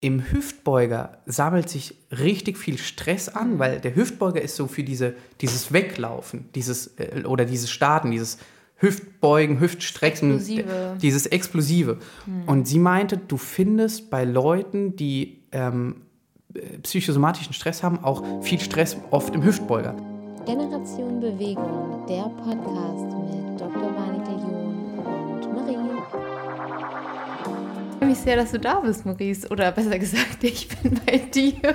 im Hüftbeuger sammelt sich richtig viel Stress an, weil der Hüftbeuger ist so für diese, dieses Weglaufen, dieses äh, oder dieses Starten, dieses Hüftbeugen, Hüftstrecken, Explosive. Dieses Explosive. Und sie meinte, du findest bei Leuten, die ähm, äh, psychosomatischen Stress haben, auch viel Stress oft im Hüftbeuger. Generation Bewegung, der Podcast mit Dr. mich sehr, dass du da bist, Maurice. Oder besser gesagt, ich bin bei dir.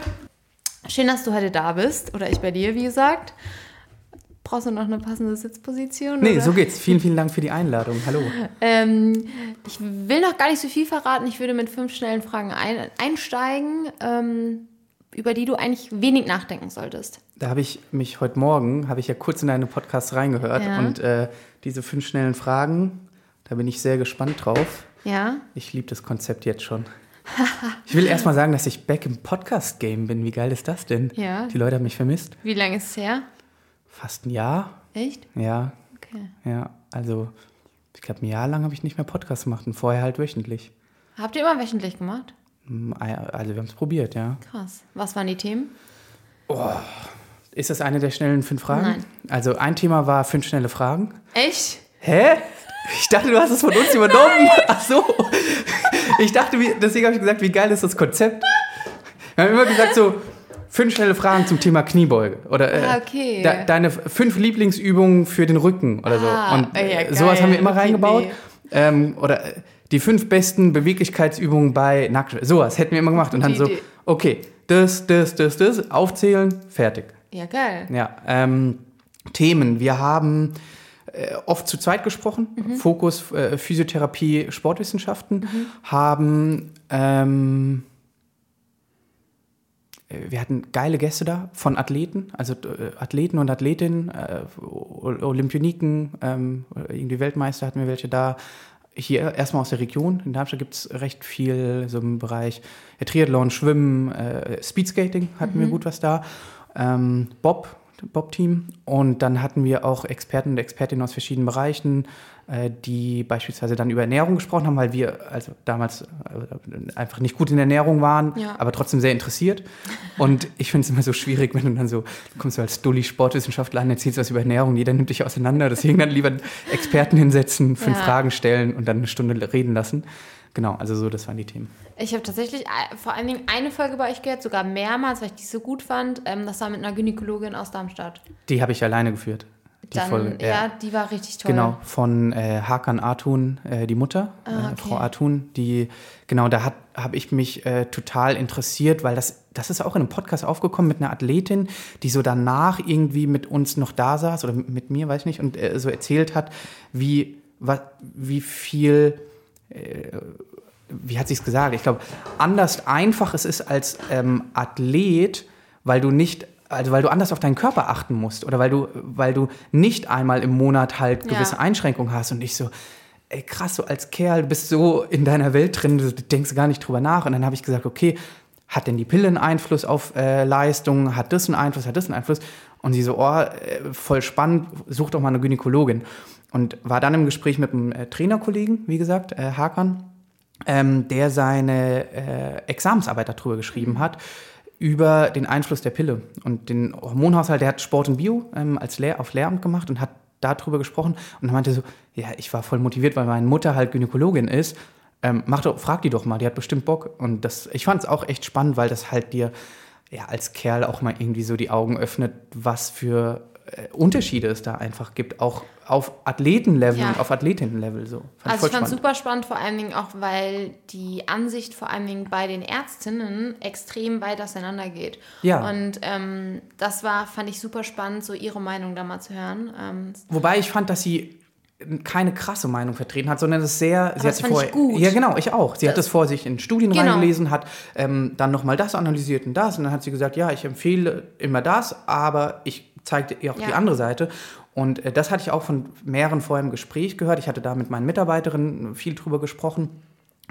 Schön, dass du heute da bist. Oder ich bei dir, wie gesagt. Brauchst du noch eine passende Sitzposition? Nee, oder? so geht's. Vielen, vielen Dank für die Einladung. Hallo. Ähm, ich will noch gar nicht so viel verraten. Ich würde mit fünf schnellen Fragen ein, einsteigen, ähm, über die du eigentlich wenig nachdenken solltest. Da habe ich mich heute Morgen, habe ich ja kurz in deine Podcasts reingehört Ja. und äh, diese fünf schnellen Fragen, da bin ich sehr gespannt drauf. Ja? Ich liebe das Konzept jetzt schon. Ich will erst mal sagen, dass ich back im Podcast-Game bin. Wie geil ist das denn? Ja. Die Leute haben mich vermisst. Wie lange ist es her? Fast ein Jahr. Echt? Ja, Okay. ja. Also, ich glaube, ein Jahr lang habe ich nicht mehr Podcast gemacht und vorher halt wöchentlich. Habt ihr immer wöchentlich gemacht? Hm, Also, wir haben es probiert, ja. Krass. Was waren die Themen? Ist das eine der schnellen fünf Fragen? Nein. Also, ein Thema war fünf schnelle Fragen. Echt? Hä? Ich dachte, du hast es von uns übernommen. Ach so. Ich dachte, wie, deswegen habe ich gesagt, wie geil ist das Konzept? Wir haben immer gesagt, so fünf schnelle Fragen zum Thema Kniebeuge. Oder äh, Ah, okay. de, deine fünf Lieblingsübungen für den Rücken oder so. Ah, Und ja, äh, geil. sowas haben wir immer reingebaut. Ähm, oder äh, die fünf besten Beweglichkeitsübungen bei Nackt. Sowas hätten wir immer gemacht. Und dann so, okay, das, das, das, das, aufzählen, fertig. Ja, geil. Ja, ähm, Themen. Wir haben äh, oft zu zweit gesprochen. Fokus äh, Physiotherapie, Sportwissenschaften. Haben ähm, äh, wir hatten geile Gäste da von Athleten, also äh, Athleten und Athletinnen, äh, Olympioniken, ähm, irgendwie Weltmeister hatten wir welche da. Hier erstmal aus der Region. In Darmstadt gibt es recht viel so im Bereich Triathlon, Schwimmen, Speedskating hatten wir gut was da. Ähm, Bob, Bob-Team. Und dann hatten wir auch Experten und Expertinnen aus verschiedenen Bereichen, die beispielsweise dann über Ernährung gesprochen haben, weil wir also damals äh, einfach nicht gut in Ernährung waren, Ja. aber trotzdem sehr interessiert. Und ich finde es immer so schwierig, wenn du dann so, du kommst so als Dulli Sportwissenschaftler an, erzählst was über Ernährung, jeder nimmt dich auseinander. Deswegen dann lieber Experten hinsetzen, fünf Ja. Fragen stellen und dann eine Stunde reden lassen. Genau, also so, das waren die Themen. Ich habe tatsächlich äh, vor allen Dingen eine Folge bei euch gehört, sogar mehrmals, weil ich die so gut fand. Ähm, das war mit einer Gynäkologin aus Darmstadt. Die habe ich alleine geführt. Die Dann, Folge. ja. die war richtig toll. Genau, von äh, Hakan Atun, äh, die Mutter, Ah, äh, okay. Frau Atun, die, genau, da habe ich mich äh, total interessiert, weil das, das ist auch in einem Podcast aufgekommen mit einer Athletin, die so danach irgendwie mit uns noch da saß oder mit, mir, weiß ich nicht, und äh, so erzählt hat, wie, wa, wie viel wie hat sie es gesagt? Ich glaube, anders einfach es ist als ähm, Athlet, weil du nicht, also weil du anders auf deinen Körper achten musst oder weil du, weil du nicht einmal im Monat halt Ja. gewisse Einschränkungen hast und ich so, ey krass, so als Kerl, du bist so in deiner Welt drin, du denkst gar nicht drüber nach. Und dann habe ich gesagt, okay, hat denn die Pille einen Einfluss auf äh, Leistung? Hat das einen Einfluss? Hat das einen Einfluss? Und sie so, oh, äh, voll spannend, such doch mal eine Gynäkologin. Und war dann im Gespräch mit einem äh, Trainerkollegen, wie gesagt, äh, Hakan, ähm, der seine Examensarbeit darüber geschrieben hat, über den Einfluss der Pille und den Hormonhaushalt. Der hat Sport und Bio ähm, als Lehr auf Lehramt gemacht und hat darüber gesprochen und meinte so, ja, ich war voll motiviert, weil meine Mutter halt Gynäkologin ist. Ähm, mach doch, frag die doch mal, die hat bestimmt Bock. Und das, ich fand es auch echt spannend, weil das halt dir ja als Kerl auch mal irgendwie so die Augen öffnet, was für Unterschiede es da einfach gibt, auch auf Athletenlevel Ja. und auf Athletinnenlevel so. Fand Also ich fand spannend. super spannend, vor allen Dingen auch, weil die Ansicht vor allen Dingen bei den Ärztinnen extrem weit auseinander geht. Ja. Und ähm, das war, fand ich super spannend, so ihre Meinung da mal zu hören. Ähm, Wobei ich fand, dass sie keine krasse Meinung vertreten hat, sondern es sehr, sie hat sie fand vorher, gut. ja genau, ich auch. Sie hat Das- das vor sich in Studien Genau. reingelesen, hat ähm, dann nochmal das analysiert und das und dann hat sie gesagt, ja, ich empfehle immer das, aber ich zeige ihr auch die Ja. andere Seite. Und äh, das hatte ich auch von mehreren vorher im Gespräch gehört. Ich hatte da mit meinen Mitarbeiterinnen viel drüber gesprochen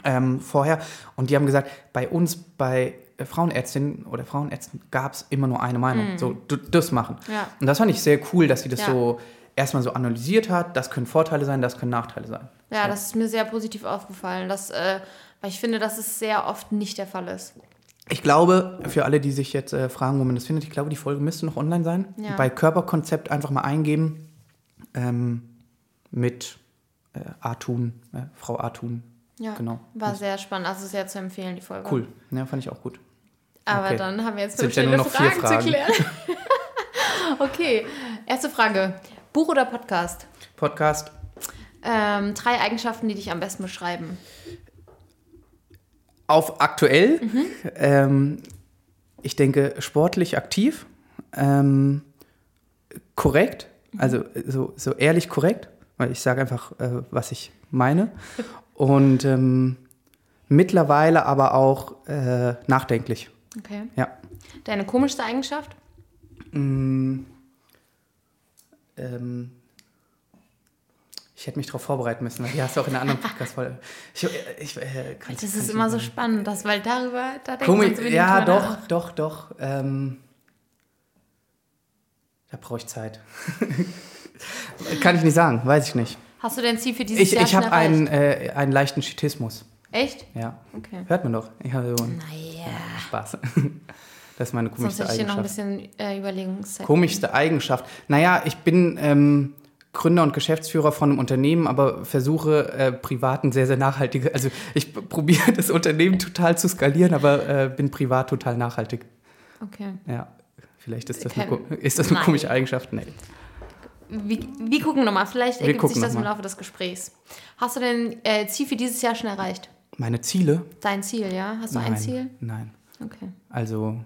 ähm, vorher und die haben gesagt, bei uns, bei äh, Frauenärztinnen oder Frauenärzten gab es immer nur eine Meinung. So, du, das machen. Ja. Und das fand ich sehr cool, dass sie das Ja. so erstmal so analysiert hat. Das können Vorteile sein, das können Nachteile sein. Ja, das ist mir sehr positiv aufgefallen, dass, äh, weil ich finde, dass es sehr oft nicht der Fall ist. Ich glaube, für alle, die sich jetzt äh, fragen, wo man das findet, ich glaube, die Folge müsste noch online sein. Ja. Bei Körperkonzept einfach mal eingeben ähm, mit äh, Artun, äh, Frau Artun. Ja, Genau. war sehr spannend. Also sehr zu empfehlen, die Folge. Cool, ja, fand ich auch gut. Aber Okay. dann haben wir jetzt Sind ja nur noch vier Fragen, zu Fragen. klären. okay, erste Frage. Buch oder Podcast? Podcast, Ähm, drei Eigenschaften, die dich am besten beschreiben. Auf aktuell. Mhm. Ähm, ich denke, sportlich aktiv, ähm, korrekt, Mhm. also so, so ehrlich korrekt, weil ich sage einfach, äh, was ich meine. Und ähm, mittlerweile aber auch äh, nachdenklich. Okay. Ja. Deine komischste Eigenschaft? Mm, ähm, ich hätte mich darauf vorbereiten müssen, weil hier hast du auch in einer anderen Podcast-Folge. Ich, ich, äh, kann's- Das ist immer so sagen. spannend, das, weil darüber, da denkt Komisch, man so ja, doch, nach. doch, doch. Ähm, da brauche ich Zeit. Kann ich nicht sagen, weiß ich nicht. Hast du dein Ziel für dieses Ich, Jahr ich habe einen, äh, einen leichten Schitismus. Echt? Ja, Okay. hört man doch. Ich habe so einen Naja. Spaß. Das ist meine Sonst komischste hätte ich dir noch ein Eigenschaft. bisschen äh, Überlegungszeit. Komischste Eigenschaft. Naja, ich bin ähm, Gründer und Geschäftsführer von einem Unternehmen, aber versuche äh, privat ein sehr, sehr nachhaltige. Also ich probiere das Unternehmen total zu skalieren, aber äh, bin privat total nachhaltig. Okay. Ja, vielleicht ist das, Kein- eine, ist das eine Nein. komische Eigenschaft. Nee. Wir, wir gucken nochmal, vielleicht Wir ergibt sich das im. Laufe des Gesprächs. Hast du dein äh, Ziel für dieses Jahr schon erreicht? Meine Ziele? Dein Ziel, ja? Hast du ein Nein, Ziel? Nein. Okay. Also,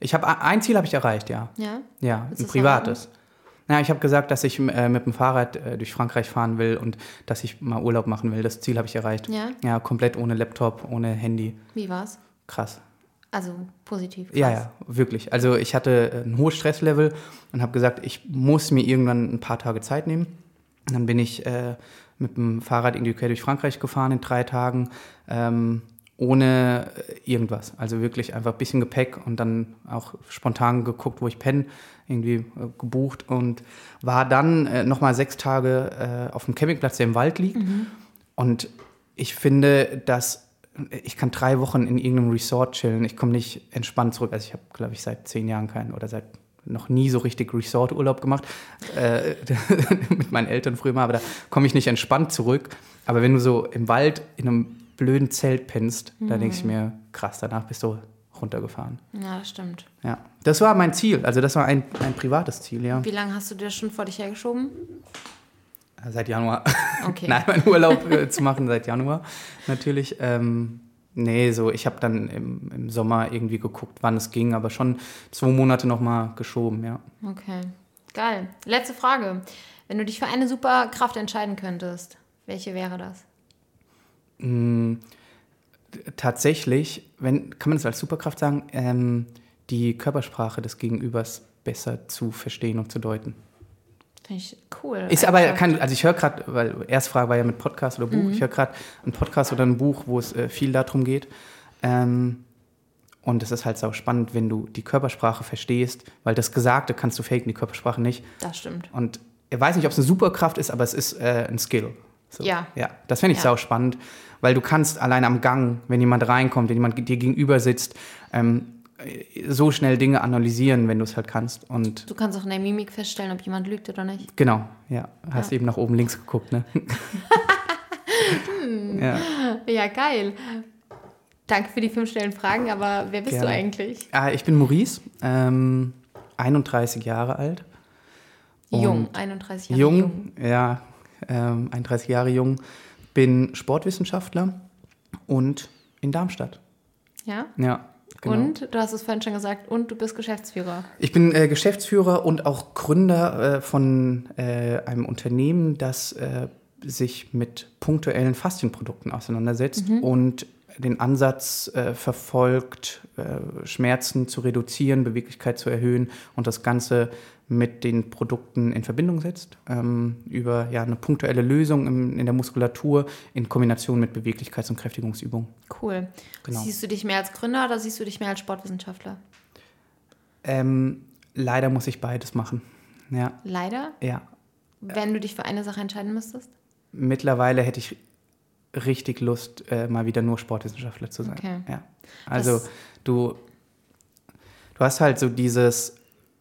ich habe ein Ziel habe ich erreicht, ja. Ja? Ja, Willst ein privates. Ja, ich habe gesagt, dass ich äh, mit dem Fahrrad äh, durch Frankreich fahren will und dass ich mal Urlaub machen will. Das Ziel habe ich erreicht. Ja? Ja, komplett ohne Laptop, ohne Handy. Wie war's? Krass. Also positiv. Ja, krass. ja, wirklich. Also ich hatte äh, ein hohes Stresslevel und habe gesagt, ich muss mir irgendwann ein paar Tage Zeit nehmen. Und dann bin ich äh, mit dem Fahrrad irgendwie quer durch Frankreich gefahren in drei Tagen, ähm, ohne äh, irgendwas. Also wirklich einfach ein bisschen Gepäck und dann auch spontan geguckt, wo ich penne, irgendwie äh, gebucht und war dann äh, nochmal sechs Tage äh, auf dem Campingplatz, der im Wald liegt. Und ich finde, dass ich kann drei Wochen in irgendeinem Resort chillen. Ich komme nicht entspannt zurück. Also ich habe, glaube ich, seit zehn Jahren keinen oder seit noch nie so richtig Resort-Urlaub gemacht. Äh, mit meinen Eltern früher mal, aber da komme ich nicht entspannt zurück. Aber wenn du so im Wald in einem blöden Zelt pennst, da denke ich mir, krass, danach bist du runtergefahren. Ja, das stimmt. Ja, das war mein Ziel. Also das war ein, ein privates Ziel, ja. Wie lange hast du dir schon vor dich hergeschoben? Seit Januar. Okay. Nein, meinen Urlaub äh, zu machen seit Januar natürlich. Ähm, nee, so ich habe dann im, im Sommer irgendwie geguckt, wann es ging, aber schon zwei Monate nochmal geschoben, ja. Okay. Geil. Letzte Frage. Wenn du dich für eine Superkraft entscheiden könntest, welche wäre das? Tatsächlich, wenn, kann man das als Superkraft sagen, ähm, die Körpersprache des Gegenübers besser zu verstehen und zu deuten. Finde ich cool. Ist aber kein, also ich höre gerade, weil erste Frage war ja mit Podcast oder Buch, Mhm. ich höre gerade einen Podcast oder ein Buch, wo es äh, viel darum geht. Ähm, und es ist halt sau spannend, wenn du die Körpersprache verstehst, weil das Gesagte kannst du faken, die Körpersprache nicht. Das stimmt. Und ich weiß nicht, ob es eine Superkraft ist, aber es ist äh, ein Skill. So. Ja. Ja, das fände ich Ja. sau spannend, weil du kannst allein am Gang, wenn jemand reinkommt, wenn jemand dir gegenüber sitzt, ähm, so schnell Dinge analysieren, wenn du es halt kannst. Und Du kannst auch in der Mimik feststellen, ob jemand lügt oder nicht. Genau, ja. Hast eben nach oben links geguckt, ne? ja. Ja, geil. Danke für die fünf schnellen Fragen, aber wer bist du Gerne. eigentlich? Ah, ich bin Maurice, ähm, 31 Jahre alt. Jung, Und 31 Jahre Jung, jung. ja, ähm, 31 Jahre jung. Bin Sportwissenschaftler und in Darmstadt. Ja? Ja, genau. Und, du hast es vorhin schon gesagt, und du bist Geschäftsführer. Ich bin äh, Geschäftsführer und auch Gründer äh, von äh, einem Unternehmen, das äh, sich mit punktuellen Faszienprodukten auseinandersetzt und den Ansatz äh, verfolgt, äh, Schmerzen zu reduzieren, Beweglichkeit zu erhöhen und das Ganze mit den Produkten in Verbindung setzt, ähm, über ja, eine punktuelle Lösung im, in der Muskulatur in Kombination mit Beweglichkeits- und Kräftigungsübungen. Cool. Genau. Siehst du dich mehr als Gründer oder siehst du dich mehr als Sportwissenschaftler? Ähm, leider muss ich beides machen. Ja, Leider, ja. wenn du dich für eine Sache entscheiden müsstest. mittlerweile hätte ich richtig Lust, äh, mal wieder nur Sportwissenschaftler zu sein. Okay. Ja. Also Das- du, du hast halt so dieses,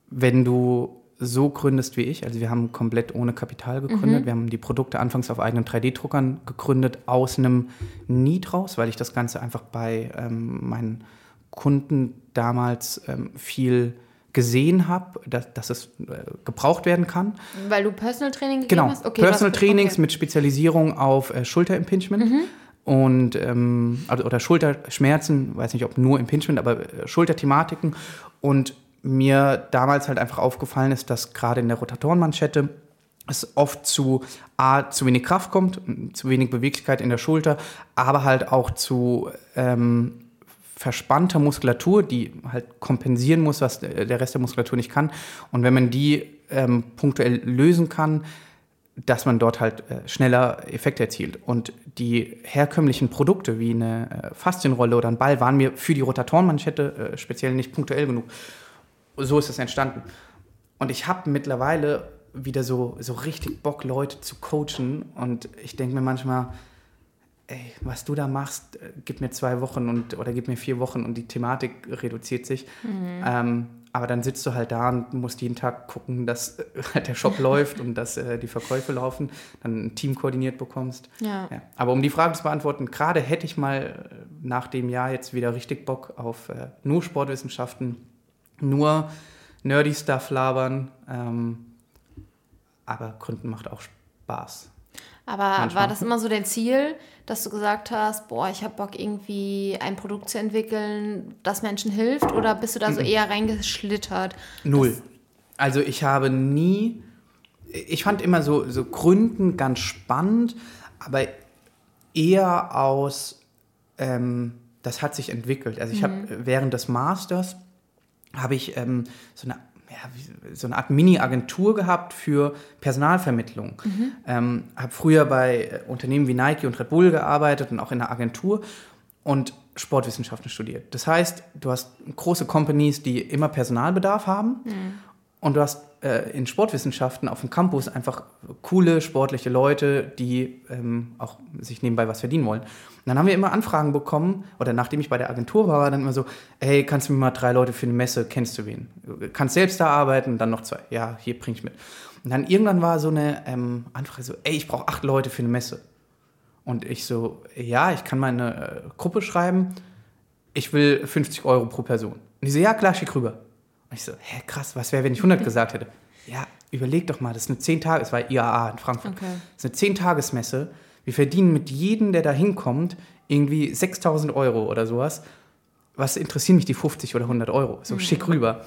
wenn du so gründest wie ich, also wir haben komplett ohne Kapital gegründet, wir haben die Produkte anfangs auf eigenen 3D-Druckern gegründet, aus einem Need raus, weil ich das Ganze einfach bei ähm, meinen Kunden damals ähm, viel gesehen habe, dass, dass es äh, gebraucht werden kann. Weil du Personal Training gegeben Genau, hast? Okay, Personal Trainings okay. mit Spezialisierung auf äh, Schulterimpingement und ähm, also, oder Schulterschmerzen, weiß nicht ob nur Impingement, aber äh, Schulterthematiken. Und mir damals halt einfach aufgefallen ist, dass gerade in der Rotatorenmanschette es oft zu A, zu wenig Kraft kommt, zu wenig Beweglichkeit in der Schulter, aber halt auch zu ähm, verspannter Muskulatur, die halt kompensieren muss, was der Rest der Muskulatur nicht kann. Und wenn man die ähm, punktuell lösen kann, dass man dort halt äh, schneller Effekte erzielt. Und die herkömmlichen Produkte wie eine äh, Faszienrolle oder ein Ball waren mir für die Rotatorenmanschette äh, speziell nicht punktuell genug. So ist es entstanden. Und ich habe mittlerweile wieder so, so richtig Bock, Leute zu coachen. Und ich denke mir manchmal, ey, was du da machst, äh, gib mir zwei Wochen und oder gib mir vier Wochen und die Thematik reduziert sich. Ähm, aber dann sitzt du halt da und musst jeden Tag gucken, dass äh, halt der Shop läuft und dass äh, die Verkäufe laufen, dann ein Team koordiniert bekommst. Ja. Ja. Aber um die Frage zu beantworten, gerade hätte ich mal äh, nach dem Jahr jetzt wieder richtig Bock auf äh, nur Sportwissenschaften, nur nerdy Stuff labern. Ähm, aber Gründen macht auch Spaß. Aber Manchmal. war das immer so dein Ziel, dass du gesagt hast, boah, ich habe Bock irgendwie ein Produkt zu entwickeln, das Menschen hilft? Oder bist du da Mhm. so eher reingeschlittert? Null. Also ich habe nie, ich fand immer so, so Gründen ganz spannend, aber eher aus, ähm, das hat sich entwickelt. Also ich habe während des Masters, habe ich ähm, so eine ja, so eine Art Mini-Agentur gehabt für Personalvermittlung. Ähm, habe früher bei äh, Unternehmen wie Nike und Red Bull gearbeitet und auch in einer Agentur und Sportwissenschaften studiert. Das heißt, du hast große Companies, die immer Personalbedarf haben und du hast äh, in Sportwissenschaften auf dem Campus einfach coole sportliche Leute, die ähm, auch sich nebenbei was verdienen wollen. Und dann haben wir immer Anfragen bekommen, oder nachdem ich bei der Agentur war, war dann immer so, hey, kannst du mir mal drei Leute für eine Messe, kennst du wen? Kannst selbst da arbeiten dann noch zwei. Ja, hier bring ich mit. Und dann irgendwann war so eine ähm, Anfrage so, ey, ich brauche acht Leute für eine Messe. Und ich so, ja, ich kann mal eine äh, Gruppe schreiben, ich will 50 Euro pro Person. Und die so, ja, klar, schick rüber. Und ich so, hä, krass, was wäre, wenn ich 100 gesagt hätte? Ja, überleg doch mal, das ist eine 10 Tage, es war IAA in Frankfurt. Okay. Das ist eine 10-Tages-Messe. Wir verdienen mit jedem, der da hinkommt, irgendwie 6000 Euro oder sowas. Was interessieren mich die 50 oder 100 Euro? So, schick rüber.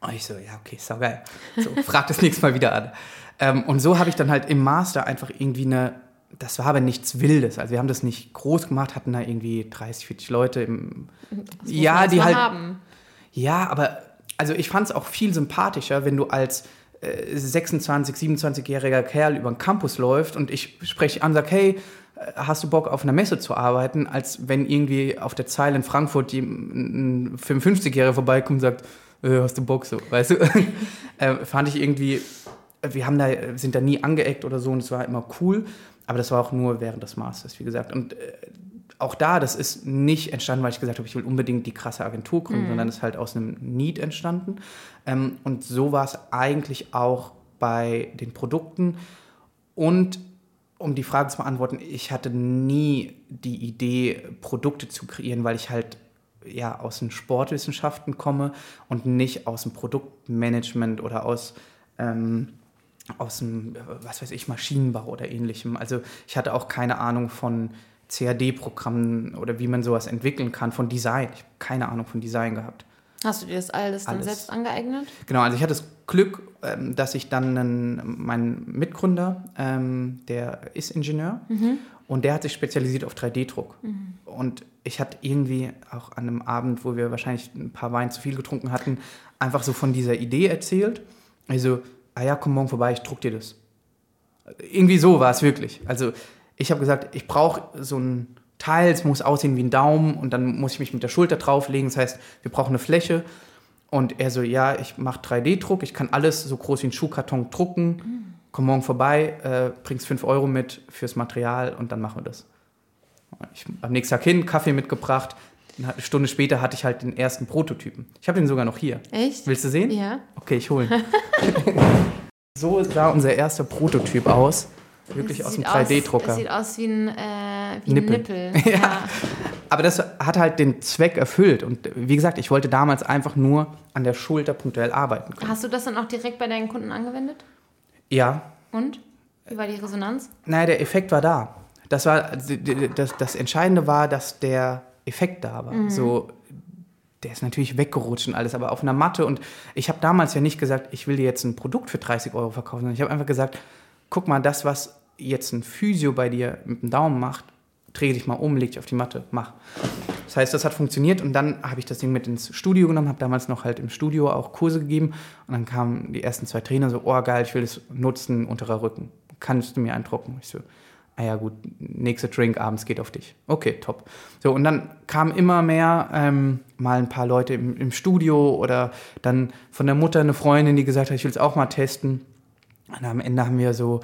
Und ich so, ja, okay, ist geil. So, frag das nächste Mal wieder an. Ähm, und so habe ich dann halt im Master einfach irgendwie eine, das war aber nichts Wildes. Also wir haben das nicht groß gemacht, hatten da irgendwie 30, 40 Leute im, ja, die halt, Haben. ja, aber also ich fand es auch viel sympathischer, wenn du als äh, 26, 27-jähriger Kerl über den Campus läuft und ich spreche an und sage, hey, äh, hast du Bock auf einer Messe zu arbeiten, als wenn irgendwie auf der Zeile in Frankfurt die- ein 55-Jähriger vorbeikommt und sagt, äh, hast du Bock so, weißt du? äh, fand ich irgendwie, wir haben da, sind da nie angeeckt oder so und es war immer cool, aber das war auch nur während des Masters, wie gesagt. Und äh, auch da, das ist nicht entstanden, weil ich gesagt habe, ich will unbedingt die krasse Agentur gründen, sondern es ist halt aus einem Need entstanden. Ähm, und so war es eigentlich auch bei den Produkten. Und um die Frage zu beantworten, ich hatte nie die Idee, Produkte zu kreieren, weil ich halt ja aus den Sportwissenschaften komme und nicht aus dem Produktmanagement oder aus ähm, aus dem, was weiß ich, Maschinenbau oder ähnlichem. Also ich hatte auch keine Ahnung von CAD-Programmen oder wie man sowas entwickeln kann, von Design. Ich habe keine Ahnung von Design gehabt. Hast du dir das alles dann Alles. selbst angeeignet? Genau, also ich hatte das Glück, ähm, dass ich dann einen, mein Mitgründer, ähm, der ist Ingenieur und der hat sich spezialisiert auf 3D-Druck. Und ich hatte irgendwie auch an einem Abend, wo wir wahrscheinlich ein paar Wein zu viel getrunken hatten, einfach so von dieser Idee erzählt. Also, ah ja, komm morgen vorbei, ich druck dir das. Irgendwie so war es wirklich. Also ich habe gesagt, ich brauche so ein Teil, es muss aussehen wie ein Daumen und dann muss ich mich mit der Schulter drauflegen. Das heißt, wir brauchen eine Fläche. Und er so, ja, ich mache 3D-Druck, ich kann alles so groß wie ein Schuhkarton drucken. komm morgen vorbei, äh, bringst 5 Euro mit fürs Material und dann machen wir das. Ich am nächsten Tag hin, Kaffee mitgebracht. Eine Stunde später hatte ich halt den ersten Prototypen. Ich habe den sogar noch hier. Echt? Willst du sehen? Ja. Okay, ich hole ihn. so sah unser erster Prototyp aus. Wirklich aus dem sieht aus- 3D-Drucker. Es sieht aus wie ein, äh, wie Nippel. ein Nippel. Ja. Aber das hat halt den Zweck erfüllt. Und wie gesagt, ich wollte damals einfach nur an der Schulter punktuell arbeiten können. Hast du das dann auch direkt bei deinen Kunden angewendet? Ja, Und? Wie war die Resonanz? naja, der Effekt war da. Das, war, das, das Entscheidende war, dass der Effekt da war. So, der ist natürlich weggerutscht und alles, aber auf einer Matte. Und ich habe damals ja nicht gesagt, ich will dir jetzt ein Produkt für 30 Euro verkaufen, sondern ich habe einfach gesagt, guck mal, das, was jetzt ein Physio bei dir mit dem Daumen macht, dreh dich mal um, leg dich auf die Matte, mach. Das heißt, das hat funktioniert und dann habe ich das Ding mit ins Studio genommen, habe damals noch halt im Studio auch Kurse gegeben und dann kamen die ersten zwei Trainer so, oh geil, ich will das nutzen, unterer Rücken. Kannst du mir einen drucken? Ich so, ah ja gut, nächster Drink abends geht auf dich. Okay, top. So und dann kamen immer mehr ähm, mal ein paar Leute im, im Studio oder dann von der Mutter eine Freundin, die gesagt hat, ich will es auch mal testen. Und am Ende haben wir so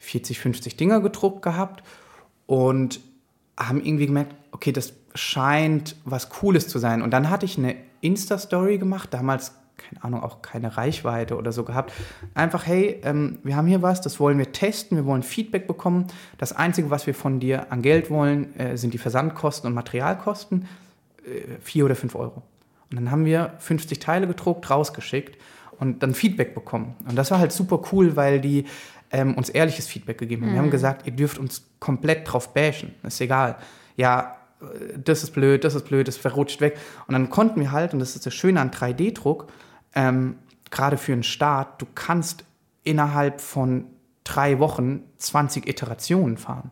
40, 50 Dinger gedruckt gehabt und haben irgendwie gemerkt, okay, das scheint was Cooles zu sein. Und dann hatte ich eine Insta-Story gemacht, damals, keine Ahnung, auch keine Reichweite oder so gehabt. Einfach, hey, ähm, wir haben hier was, das wollen wir testen, wir wollen Feedback bekommen. Das Einzige, was wir von dir an Geld wollen, äh, sind die Versandkosten und Materialkosten, äh, vier oder fünf Euro. Und dann haben wir 50 Teile gedruckt, rausgeschickt und dann Feedback bekommen. Und das war halt super cool, weil die ähm, uns ehrliches Feedback gegeben haben. Wir haben gesagt, ihr dürft uns komplett drauf bashen, ist egal. Ja, äh, das ist blöd, das ist blöd, das verrutscht weg. Und dann konnten wir halt, und das ist das Schöne an 3D-Druck, ähm, gerade für einen Start, du kannst innerhalb von drei Wochen 20 Iterationen fahren.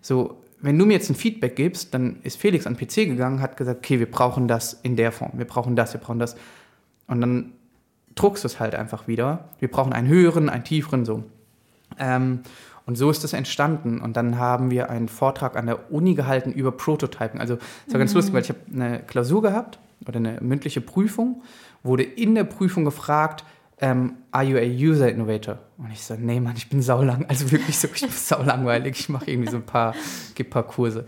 So, wenn du mir jetzt ein Feedback gibst, dann ist Felix an den PC gegangen, hat gesagt, okay, wir brauchen das in der Form, wir brauchen das, wir brauchen das. Und dann druckst du es halt einfach wieder. Wir brauchen einen höheren, einen tieferen, so. Ähm, und so ist das entstanden. Und dann haben wir einen Vortrag an der Uni gehalten über Prototypen. Also, das war ganz lustig, weil ich habe eine Klausur gehabt oder eine mündliche Prüfung, wurde in der Prüfung gefragt, ähm, are you a user innovator? Und ich so, nee, Mann, ich bin saulang, also wirklich so, ich bin saulangweilig, ich mache irgendwie so ein paar, gebe paar Kurse.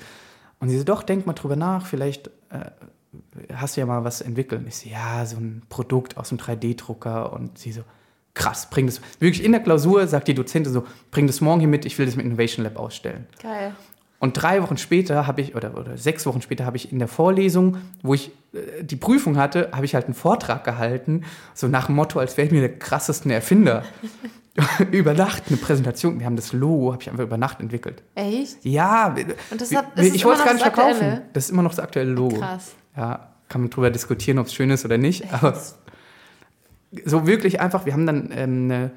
Und sie so, doch, denk mal drüber nach, vielleicht äh, hast du ja mal was entwickelt. Ich so, ja, so ein Produkt aus dem 3D-Drucker. Und sie so, krass, bring das. Wirklich in der Klausur sagt die Dozentin so, bring das morgen hier mit, ich will das im Innovation Lab ausstellen. Geil. Und drei Wochen später habe ich, oder, oder sechs Wochen später habe ich in der Vorlesung, wo ich äh, die Prüfung hatte, habe ich halt einen Vortrag gehalten, so nach dem Motto, als wäre ich mir der krassesten Erfinder. über Nacht eine Präsentation. Wir haben das Logo, habe ich einfach über Nacht entwickelt. Echt? Ja, Und das hat- ist ich wollte es gar nicht verkaufen. Aktuelle? Das ist immer noch das aktuelle Logo. Krass. Ja, kann man drüber diskutieren, ob es schön ist oder nicht. Aber so wirklich einfach, wir haben dann ähm, eine,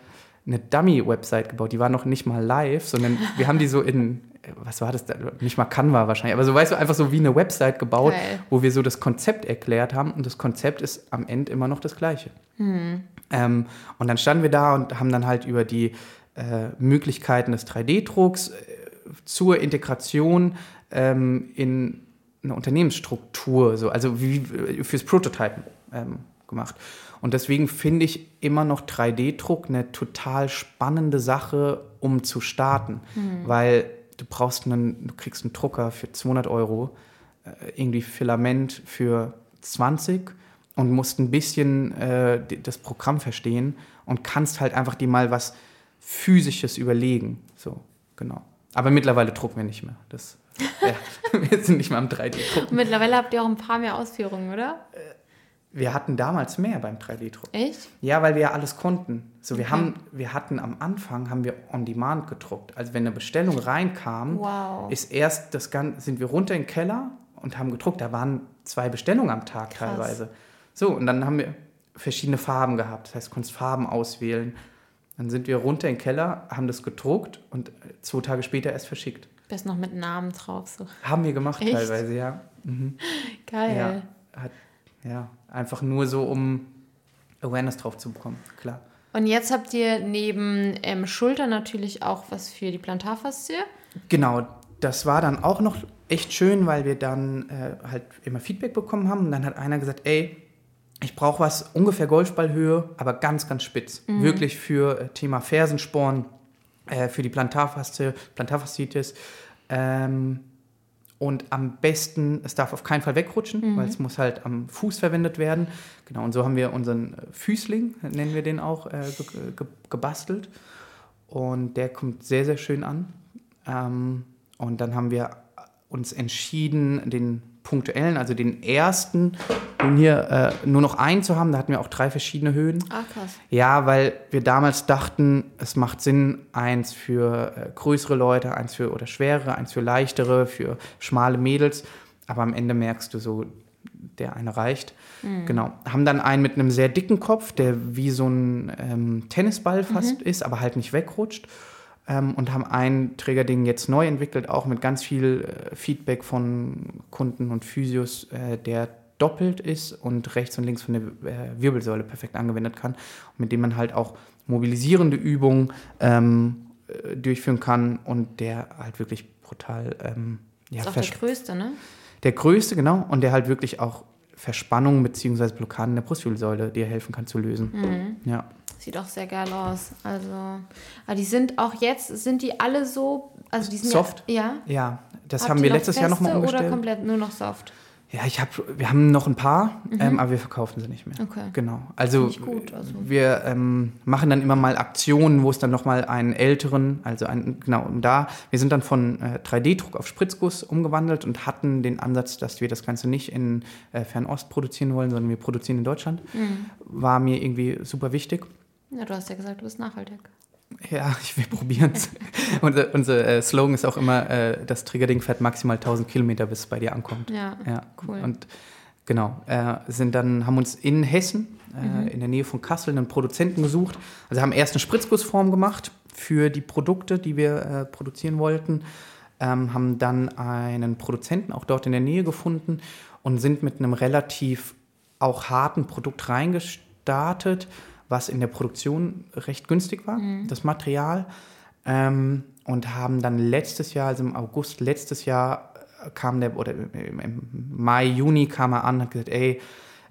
eine Dummy-Website gebaut, die war noch nicht mal live, sondern wir haben die so in, äh, was war das da? Nicht mal Canva wahrscheinlich, aber so weißt du, einfach so wie eine Website gebaut, Geil. wo wir so das Konzept erklärt haben und das Konzept ist am Ende immer noch das gleiche. Ähm, und dann standen wir da und haben dann halt über die äh, Möglichkeiten des 3D-Drucks äh, zur Integration ähm, in eine Unternehmensstruktur, so, also wie, wie fürs Prototypen ähm, gemacht. Und deswegen finde ich immer noch 3D-Druck eine total spannende Sache, um zu starten, weil du brauchst einen, du kriegst einen Drucker für 200 Euro, äh, irgendwie Filament für 20 und musst ein bisschen äh, das Programm verstehen und kannst halt einfach dir mal was Physisches überlegen. So, genau. Aber mittlerweile drucken wir nicht mehr. Das, ja, wir sind nicht mehr am 3D-Drucken. Und mittlerweile habt ihr auch ein paar mehr Ausführungen, oder? Wir hatten damals mehr beim 3D-Drucken. Echt? Ja, weil wir ja alles konnten. So, wir, Okay. haben, wir hatten am Anfang haben wir on demand gedruckt. Also wenn eine Bestellung reinkam, Wow. ist erst das Ganze, sind wir runter in den Keller und haben gedruckt. Da waren zwei Bestellungen am Tag Krass. teilweise. So, und dann haben wir verschiedene Farben gehabt. Das heißt, du konntest Farben auswählen. Dann sind wir runter in den Keller, haben das gedruckt und zwei Tage später erst verschickt. Bist noch mit Namen drauf. So. Haben wir gemacht Echt? teilweise, ja. Geil. Ja, hat, ja, einfach nur so, um Awareness drauf zu bekommen, klar. Und jetzt habt ihr neben ähm, Schulter natürlich auch was für die Plantarfaszie. Genau, das war dann auch noch echt schön, weil wir dann äh, halt immer Feedback bekommen haben. Und dann hat einer gesagt, ey, ich brauche was ungefähr Golfballhöhe, aber ganz, ganz spitz. Wirklich für äh, Thema Fersensporn äh, für die Plantarfaszie, Plantarfasziitis. Ähm, und am besten, es darf auf keinen Fall wegrutschen, weil es muss halt am Fuß verwendet werden. Genau, und so haben wir unseren Füßling, nennen wir den auch, äh, ge ge gebastelt. Und der kommt sehr, sehr schön an. Ähm, und dann haben wir uns entschieden, den punktuellen, also den ersten, den hier äh, nur noch einen zu haben. Da hatten wir auch drei verschiedene Höhen. Ah, krass. Ja, weil wir damals dachten, es macht Sinn, eins für äh, größere Leute, eins für oder schwerere, eins für leichtere, für schmale Mädels. Aber am Ende merkst du so, der eine reicht. Genau. Haben dann einen mit einem sehr dicken Kopf, der wie so ein ähm, Tennisball fast ist, aber halt nicht wegrutscht. Ähm, und haben ein Trägerding jetzt neu entwickelt, auch mit ganz viel äh, Feedback von Kunden und Physios, äh, der doppelt ist und rechts und links von der äh, Wirbelsäule perfekt angewendet kann, mit dem man halt auch mobilisierende Übungen ähm, äh, durchführen kann und der halt wirklich brutal ähm, ja, ist auch der größte, ne? der größte, genau, und der halt wirklich auch Verspannungen bzw. Blockaden der Brustwirbelsäule dir helfen kann zu lösen. Mhm. Ja. Sieht auch sehr geil aus. Also, aber die sind auch jetzt, sind die alle so, also die sind Soft? Ja. ja. Ja, das Habt haben wir letztes Jahr nochmal umgestellt. Oder komplett nur noch soft? Ja, ich hab, wir haben noch ein paar, ähm, aber wir verkaufen sie nicht mehr. Mhm. Okay. Genau. Also, gut, also. wir ähm, machen dann immer mal Aktionen, wo es dann nochmal einen älteren, also einen, genau, und da, wir sind dann von äh, 3D-Druck auf Spritzguss umgewandelt und hatten den Ansatz, dass wir das Ganze nicht in äh, Fernost produzieren wollen, sondern wir produzieren in Deutschland. Mhm. War mir irgendwie super wichtig. Ja, du hast ja gesagt, du bist nachhaltig. Ja, ich will probieren unser unser äh, Slogan ist auch immer, äh, das Triggerding fährt maximal 1000 Kilometer, bis es bei dir ankommt. Ja, Ja, cool. Und genau, äh, sind dann, haben uns in Hessen, äh, Mhm. in der Nähe von Kassel, einen Produzenten gesucht. Also haben erst eine Spritzgussform gemacht für die Produkte, die wir äh, produzieren wollten. Ähm, haben dann einen Produzenten auch dort in der Nähe gefunden und sind mit einem relativ auch harten Produkt reingestartet, was in der Produktion recht günstig war, das Material. Ähm, und haben dann letztes Jahr, also im August letztes Jahr, äh, kam der, oder im, Mai, Juni kam er an, hat gesagt, ey,